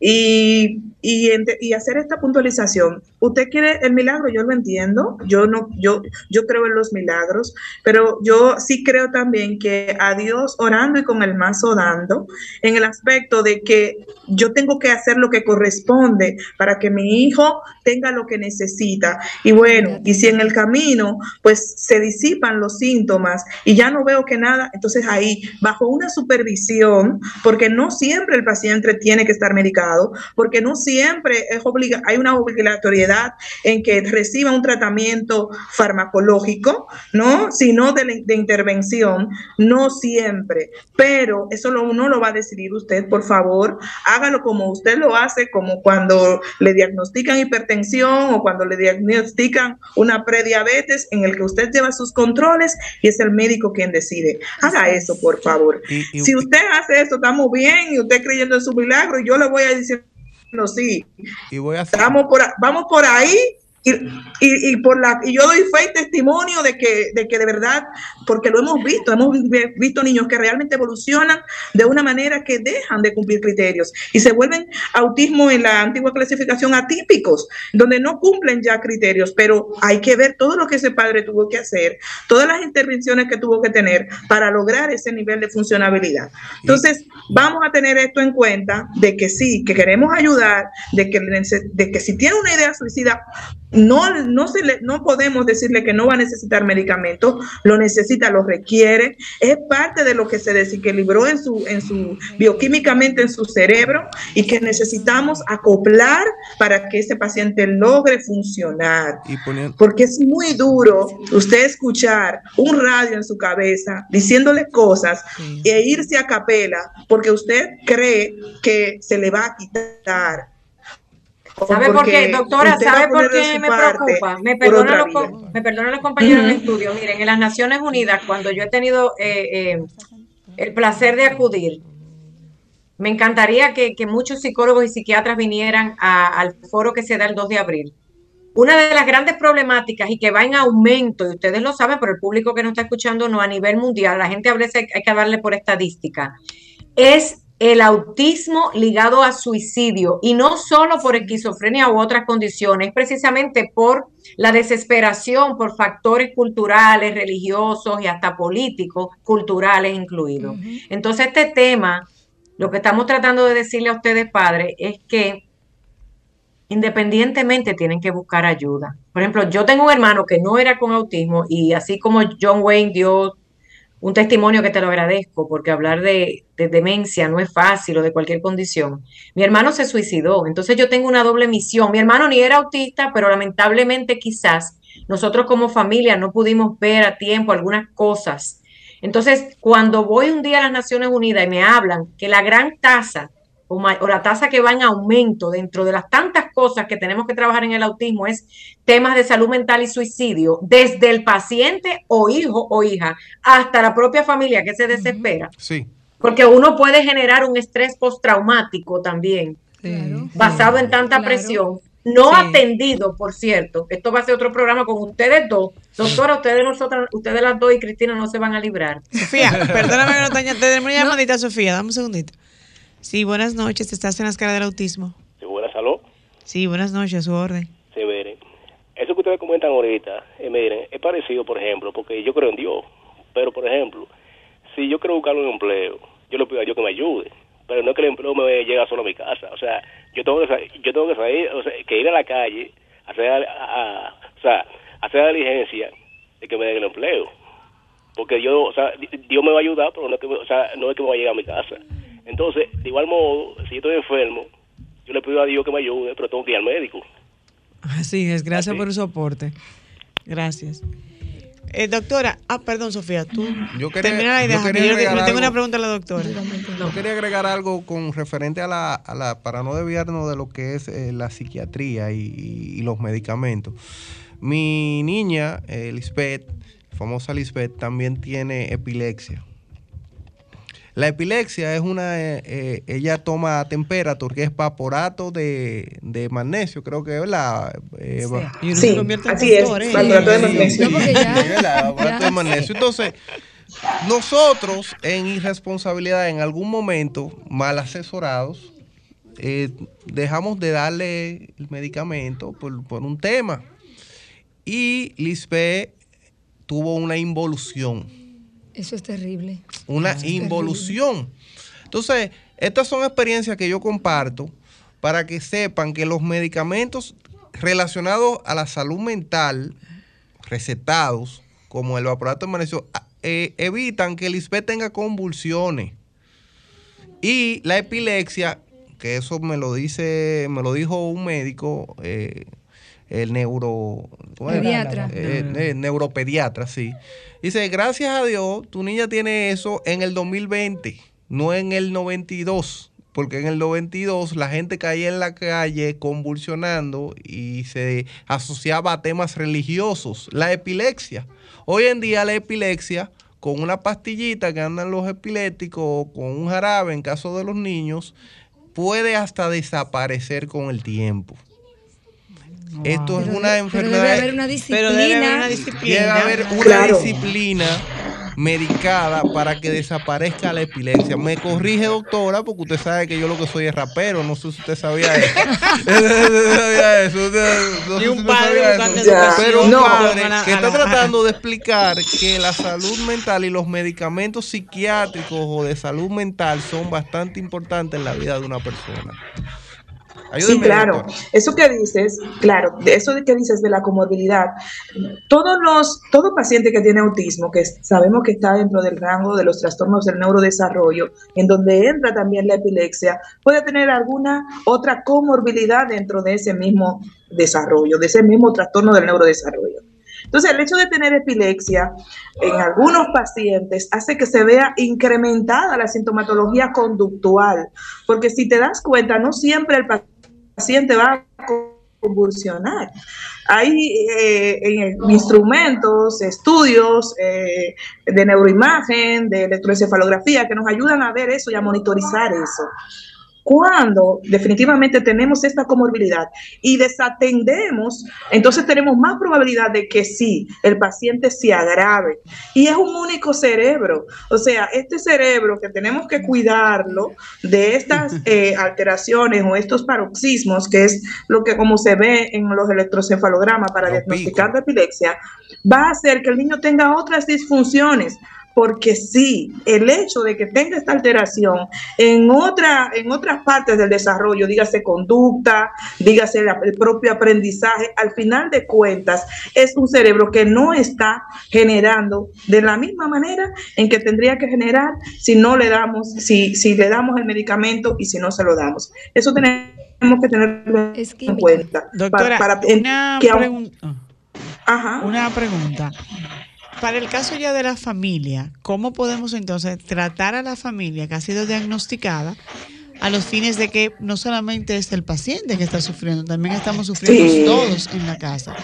y, y, y hacer esta puntualización. Usted quiere el milagro, yo lo entiendo, yo no, yo, yo creo en los milagros, pero yo sí creo también que a Dios orando y con el mazo dando, en el aspecto de que yo tengo que hacer lo que corresponde para que mi hijo tenga lo que necesita. Y bueno, y si en el camino pues se disipan los síntomas y ya no veo que nada, entonces ahí bajo una supervisión, porque no siempre el paciente tiene que estar medicado, porque no siempre es obliga hay una obligatoriedad en que reciba un tratamiento farmacológico, ¿no? Sino de, de intervención, no siempre, pero eso lo, no lo va a decidir usted, por favor, hágalo como usted lo hace, como cuando le diagnostican hipertensión o cuando le diagnostican una prediabetes en el que usted lleva sus controles y es el médico quien decide. Haga eso, por favor. Y- y- Si usted hace eso, estamos bien y usted creyendo en su milagro, yo le voy a decir, no, sí, Y voy a hacer. Vamos por, vamos por ahí y, y, por la, y yo doy fe y testimonio de que, de que de verdad, porque lo hemos visto, hemos vi- visto niños que realmente evolucionan de una manera que dejan de cumplir criterios y se vuelven autismo en la antigua clasificación atípicos, donde no cumplen ya criterios, pero hay que ver todo lo que ese padre tuvo que hacer, todas las intervenciones que tuvo que tener para lograr ese nivel de funcionabilidad. Entonces, vamos a tener esto en cuenta de que sí, que queremos ayudar, de que, de que si tiene una idea suicida, no, no, se le, no podemos decirle que no va a necesitar medicamentos, lo necesita, lo requiere, es parte de lo que se desequilibró en su, en su bioquímicamente en su cerebro y que necesitamos acoplar para que ese paciente logre funcionar. Y poniendo, Porque es muy duro usted escuchar un radio en su cabeza diciéndole cosas e irse a capela porque usted cree que se le va a quitar. ¿Sabe por qué, doctora? ¿Sabe por de qué me preocupa? Me perdonan, los, vía. com- me perdonan los compañeros Ujú. del estudio. Miren, en las Naciones Unidas, cuando yo he tenido eh, eh, el placer de acudir, me encantaría que, que muchos psicólogos y psiquiatras vinieran a- al foro que se da el 2 de abril. Una de las grandes problemáticas y que va en aumento, y ustedes lo saben, pero el público que nos está escuchando no a nivel mundial, la gente a veces hay que darle por estadística, es el autismo ligado a suicidio y no solo por esquizofrenia u otras condiciones, precisamente por la desesperación por factores culturales, religiosos y hasta políticos, culturales incluidos. Entonces este tema, lo que estamos tratando de decirle a ustedes padres es que independientemente tienen que buscar ayuda. Por ejemplo, yo tengo un hermano que no era con autismo y así como John Wayne dio un testimonio que te lo agradezco, porque hablar de, de, demencia no es fácil o de cualquier condición. Mi hermano se suicidó, entonces yo tengo una doble misión. Mi hermano ni era autista, pero lamentablemente quizás nosotros como familia no pudimos ver a tiempo algunas cosas. Entonces, cuando voy un día a las Naciones Unidas y me hablan que la gran tasa o, la tasa que va en aumento dentro de las tantas cosas que tenemos que trabajar en el autismo es temas de salud mental y suicidio, desde el paciente o hijo o hija hasta la propia familia que se desespera. Sí. Porque uno puede generar un estrés postraumático también, basado en tanta presión no atendido, por cierto. Esto va a ser otro programa con ustedes dos. Doctora, ustedes nosotras, ustedes las dos y Cristina no se van a librar. Sofía, perdóname que no te tenemos una llamadita, Sofía, dame un segundito. Sí, buenas noches, estás en la escala del autismo. Sí, buenas, salud. Sí, buenas noches, a su orden. Sí, miren, eso que ustedes comentan ahorita, eh, miren, es parecido, por ejemplo, porque yo creo en Dios, pero por ejemplo, si yo quiero buscar un empleo, yo le pido a Dios que me ayude pero no es que el empleo me llegue solo a mi casa. O sea, yo tengo que, yo tengo que salir, o sea, que ir a la calle, hacer, a, o sea, hacer la diligencia de que me den el empleo. Porque yo, o sea, Dios me va a ayudar, pero no es que, o sea, no es que me va a llegar a mi casa. Entonces, de igual modo, si yo estoy enfermo, yo le pido a Dios que me ayude, pero tengo que ir al médico. Así es, gracias por el soporte. Gracias. Eh, doctora, ah, perdón, Sofía, tú yo quería, termina la idea. Yo, tengo una pregunta a la doctora. Yo quería agregar algo con referente a la, a la para no desviarnos de lo que es eh, la psiquiatría y, los medicamentos. Mi niña, eh, Lisbeth, famosa Lisbeth, también tiene epilepsia. La epilepsia es una, eh, eh, ella toma temperatura, que es vaporato de, de magnesio, creo que es la... Eh, sí, así es, vaporato de magnesio. vaporato de magnesio. Entonces, nosotros en irresponsabilidad, en algún momento, mal asesorados, dejamos de darle el medicamento por, por un tema. Y Lisbeth tuvo una involución eso es terrible. Una involución. Entonces, estas son experiencias que yo comparto para que sepan que los medicamentos relacionados a la salud mental, recetados, como el vaporato de magnesio, eh, evitan que el ISP tenga convulsiones. Y la epilepsia, que eso me lo dice, me lo dijo un médico, eh, el neuro, Pediatra. Eh, neuropediatra, sí. Dice, gracias a Dios, tu niña tiene eso en el 2020, no en el 92, porque en el 92 la gente caía en la calle convulsionando y se asociaba a temas religiosos, la epilepsia. Hoy en día la epilepsia, con una pastillita que andan los epilépticos, con un jarabe en caso de los niños, puede hasta desaparecer con el tiempo. Esto es una enfermedad. Pero debe haber una disciplina. debe haber una disciplina. Debe haber una disciplina medicada para que desaparezca la epilepsia. Me corrige, doctora, porque usted sabe que yo lo que soy es rapero. No sé si usted sabía eso. sabía eso. No un padre Pero un padre que está tratando de explicar que la salud mental y los medicamentos psiquiátricos o de salud mental son bastante importantes en la vida de una persona sí, claro. Eso que dices, claro, eso que dices de la comorbilidad, todos los, todo paciente que tiene autismo, que sabemos que está dentro del rango de los trastornos del neurodesarrollo, en donde entra también la epilepsia, puede tener alguna otra comorbilidad dentro de ese mismo desarrollo, de ese mismo trastorno del neurodesarrollo. Entonces, el hecho de tener epilepsia en algunos pacientes hace que se vea incrementada la sintomatología conductual, porque si te das cuenta, no siempre el paciente paciente va a convulsionar. Hay eh, instrumentos, estudios eh, de neuroimagen, de electroencefalografía que nos ayudan a ver eso y a monitorizar eso. Cuando definitivamente tenemos esta comorbilidad y desatendemos, entonces tenemos más probabilidad de que sí, el paciente se agrave. Y es un único cerebro. O sea, este cerebro que tenemos que cuidarlo de estas eh, alteraciones o estos paroxismos, que es lo que como se ve en los electrocefalogramas para diagnosticar la epilepsia, va a hacer que el niño tenga otras disfunciones porque sí, el hecho de que tenga esta alteración en, otra, en otras partes del desarrollo, dígase conducta, dígase el propio aprendizaje, al final de cuentas es un cerebro que no está generando de la misma manera en que tendría que generar si no le damos, si, si le damos el medicamento y si no se lo damos. Eso tenemos que tenerlo en cuenta. Doctora, una, pregunta. una pregunta. Para el caso ya de la familia, ¿cómo podemos entonces tratar a la familia que ha sido diagnosticada a los fines de que no solamente es el paciente que está sufriendo, también estamos sufriendo todos en la casa?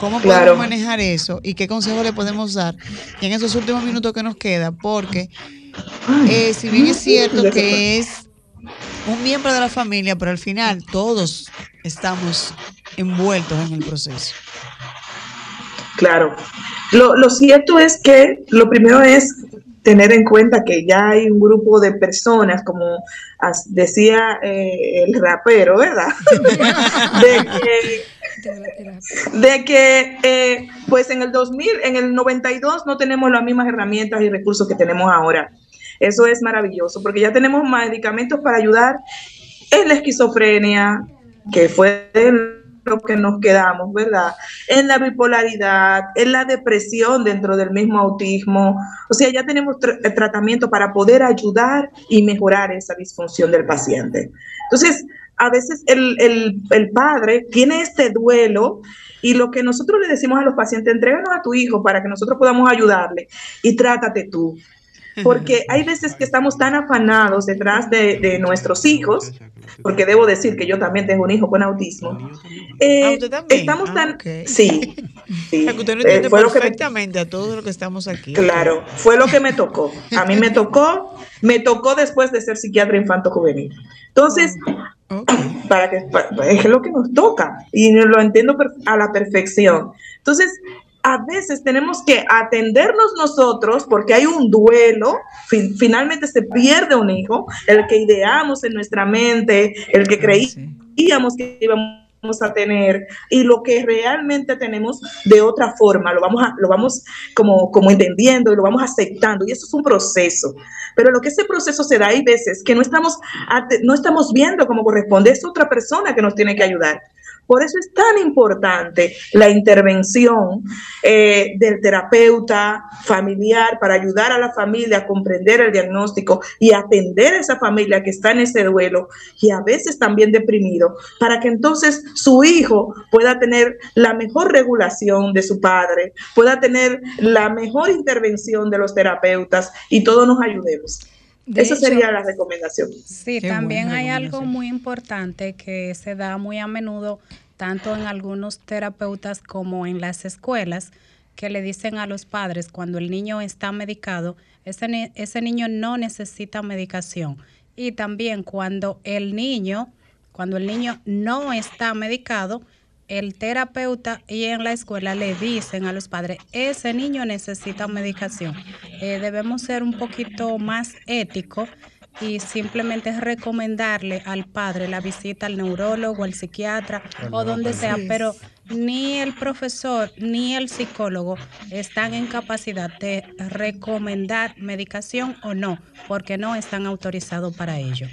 ¿Cómo podemos manejar eso y qué consejo le podemos dar en esos últimos minutos que nos queda? Porque eh, si bien es cierto que es un miembro de la familia, pero al final todos estamos envueltos en el proceso. Claro. Lo, lo cierto es que lo primero es tener en cuenta que ya hay un grupo de personas, como decía eh, el rapero, ¿verdad? de que, eh, pues en el 2000, en el 92 no tenemos las mismas herramientas y recursos que tenemos ahora. Eso es maravilloso, porque ya tenemos medicamentos para ayudar en la esquizofrenia, que fue lo que nos quedamos, ¿verdad? En la bipolaridad, en la depresión dentro del mismo autismo. O sea, ya tenemos eh, tratamiento para poder ayudar y mejorar esa disfunción del paciente. Entonces, a veces el, el, el padre tiene este duelo y lo que nosotros le decimos a los pacientes, entréganos a tu hijo para que nosotros podamos ayudarle y trátate tú porque hay veces que estamos tan afanados detrás de, nuestros hijos, porque debo decir que yo también tengo un hijo con autismo. Eh, ah, estamos ah, tan... Sí, sí. usted no entiende eh, perfectamente a todo lo que estamos aquí. Claro, fue lo que me tocó. A mí me tocó, me tocó después de ser psiquiatra infanto juvenil. Entonces, para que es lo que nos toca y lo entiendo a la perfección. Entonces, a veces tenemos que atendernos nosotros porque hay un duelo, finalmente se pierde un hijo, el que ideamos en nuestra mente, el que creíamos que íbamos a tener y lo que realmente tenemos de otra forma, lo vamos, a, lo vamos como, como entendiendo y lo vamos aceptando y eso es un proceso. Pero lo que ese proceso se da hay veces que no estamos, no estamos viendo como corresponde, es otra persona que nos tiene que ayudar. Por eso es tan importante la intervención eh, del terapeuta familiar para ayudar a la familia a comprender el diagnóstico y atender a esa familia que está en ese duelo y a veces también deprimido, para que entonces su hijo pueda tener la mejor regulación de su padre, pueda tener la mejor intervención de los terapeutas y todos nos ayudemos. Esa sería la recomendación. Sí, también hay algo muy importante que se da muy a menudo, tanto en algunos terapeutas como en las escuelas, que le dicen a los padres cuando el niño está medicado, ese, ese niño no necesita medicación. Y también cuando el niño, cuando el niño no está medicado, el terapeuta y en la escuela le dicen a los padres, ese niño necesita medicación. Eh, debemos ser un poquito más éticos y simplemente recomendarle al padre la visita al neurólogo, al psiquiatra o donde sea, pero ni el profesor ni el psicólogo están en capacidad de recomendar medicación o no, porque no están autorizados para ello.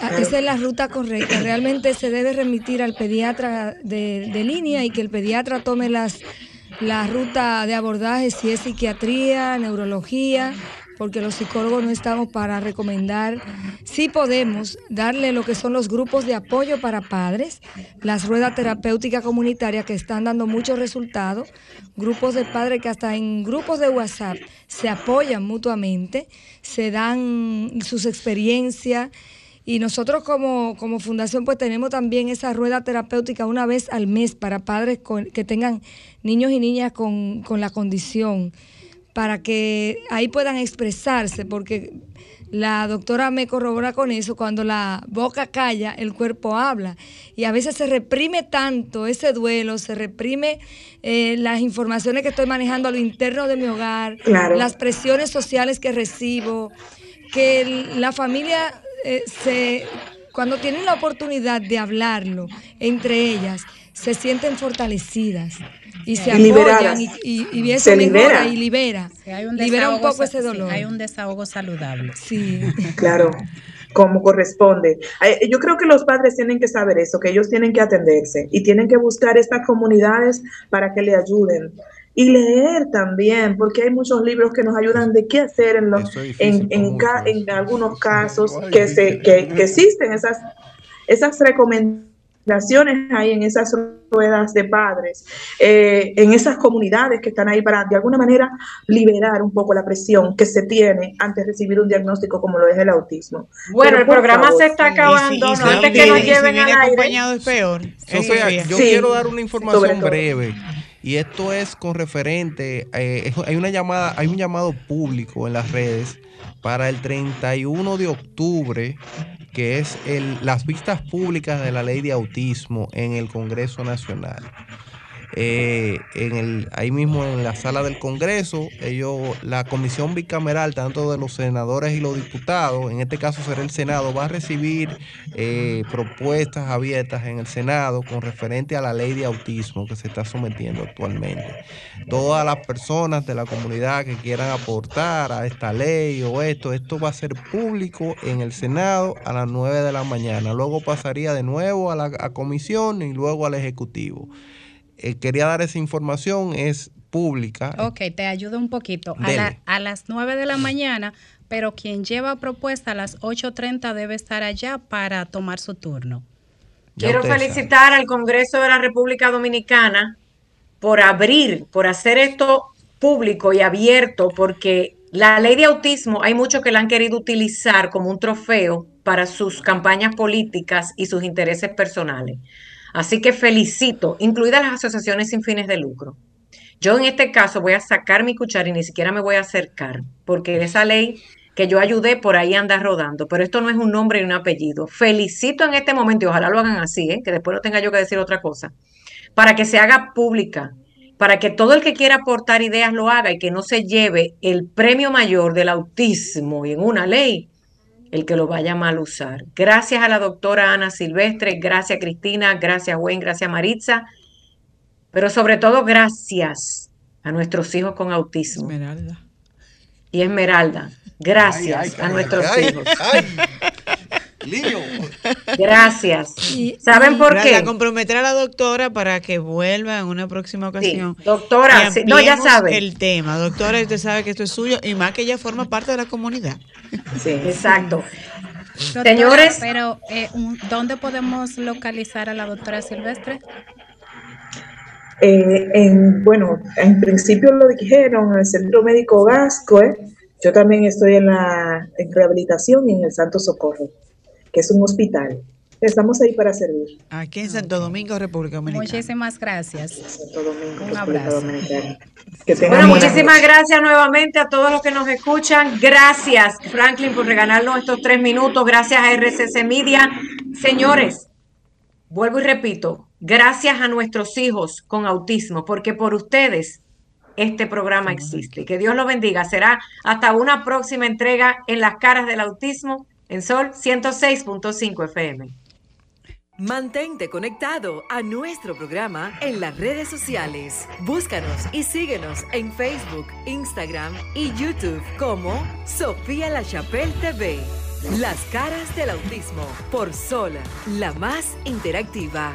Ah, esa es la ruta correcta. Realmente se debe remitir al pediatra de, línea y que el pediatra tome las, la ruta de abordaje, si es psiquiatría, neurología, porque los psicólogos no estamos para recomendar. Sí podemos darle lo que son los grupos de apoyo para padres, las ruedas terapéuticas comunitarias que están dando muchos resultados, grupos de padres que hasta en grupos de WhatsApp se apoyan mutuamente, se dan sus experiencias y nosotros como, como fundación pues tenemos también esa rueda terapéutica una vez al mes para padres que tengan niños y niñas con, la condición, para que ahí puedan expresarse, porque la doctora me corrobora con eso, cuando la boca calla, el cuerpo habla. Y a veces se reprime tanto ese duelo, se reprime eh, las informaciones que estoy manejando a lo interno de mi hogar, las presiones sociales que recibo, que la familia eh, se, cuando tienen la oportunidad de hablarlo entre ellas, se sienten fortalecidas, y se Y apoyan y, y, y eso Se mejora libera. y libera. Sí, hay un libera un desahogo poco ese sí, dolor. hay un desahogo saludable. Sí. Claro, como corresponde. Yo creo que los padres tienen que saber eso, que ellos tienen que atenderse y tienen que buscar estas comunidades para que le ayuden. Y leer también, porque hay muchos libros que nos ayudan de qué hacer en, los, en, en, ca- en algunos casos que, se, que, que existen esas, esas recomendaciones ahí en esas ruedas de padres, eh, en esas comunidades que están ahí para de alguna manera liberar un poco la presión que se tiene antes de recibir un diagnóstico como lo es el autismo. Bueno, Pero el programa favor, se está Y si- acabando, no antes que nos lleven al aire. acompañado es peor. Sofía, Sofía. yo Sí, quiero dar una información breve y esto es con referente, eh, hay una llamada, hay un llamado público en las redes para el 31 de octubre, que es el, las vistas públicas de la ley de autismo en el Congreso Nacional. Eh, en el, ahí mismo en la sala del Congreso, ellos, la comisión bicameral, tanto de los senadores y los diputados, en este caso será el Senado, va a recibir eh, propuestas abiertas en el Senado con referente a la ley de autismo que se está sometiendo actualmente. Todas las personas de la comunidad que quieran aportar a esta ley o esto, esto va a ser público en el Senado a las 9 de la mañana. Luego pasaría de nuevo a la comisión y luego al Ejecutivo. Eh, quería dar esa información, es pública. Ok, te ayudo un poquito. A, Dele. la- a las 9 de la mañana, pero quien lleva propuesta a las 8.30 debe estar allá para tomar su turno. Ya Quiero felicitar al Congreso de la República Dominicana por abrir, por hacer esto público y abierto, porque la ley de autismo hay muchos que la han querido utilizar como un trofeo para sus campañas políticas y sus intereses personales. Así que felicito, incluidas las asociaciones sin fines de lucro. Yo en este caso voy a sacar mi cuchara y ni siquiera me voy a acercar, porque esa ley que yo ayudé por ahí anda rodando, pero esto no es un nombre y un apellido. Felicito en este momento y ojalá lo hagan así, ¿eh? que después no tenga yo que decir otra cosa, para que se haga pública, para que todo el que quiera aportar ideas lo haga y que no se lleve el premio mayor del autismo y en una ley el que lo vaya a mal usar. Gracias a la doctora Ana Silvestre, gracias Cristina, gracias Wayne, gracias Maritza, pero sobre todo gracias a nuestros hijos con autismo Esmeralda. y Esmeralda. Gracias Ay, ay, a nuestros ay, hijos. Lío. Gracias. ¿Saben por Gracias, qué? comprometer a la doctora para que vuelva en una próxima ocasión. doctora, sí, no, ya sabe. El tema, doctora, usted sabe que esto es suyo y más que ella forma parte de la comunidad. Sí. Exacto. Doctora, Señores. Pero, eh, ¿dónde podemos localizar a la doctora Silvestre? Eh, en, bueno, en principio lo dijeron en el Centro Médico Gascoe. Yo también estoy en la en rehabilitación y en el Santo Socorro, que es un hospital. Estamos ahí para servir. Aquí en Santo Domingo, República Dominicana. Muchísimas gracias. Santo Domingo, Un República abrazo. Dominicana. Que tengan Bueno, muchísimas gracias nuevamente a todos los que nos escuchan. Gracias, Franklin, por regalarnos estos tres minutos. Gracias a RCC Media. Señores, vuelvo y repito, gracias a nuestros hijos con autismo, porque por ustedes este programa existe. Que Dios los bendiga. Será hasta una próxima entrega en las caras del autismo en Sol 106.5 FM. Mantente conectado a nuestro programa en las redes sociales. Búscanos y síguenos en Facebook, Instagram y YouTube como Sofía La Chapelle TV. Las caras del autismo por Sol, la más interactiva.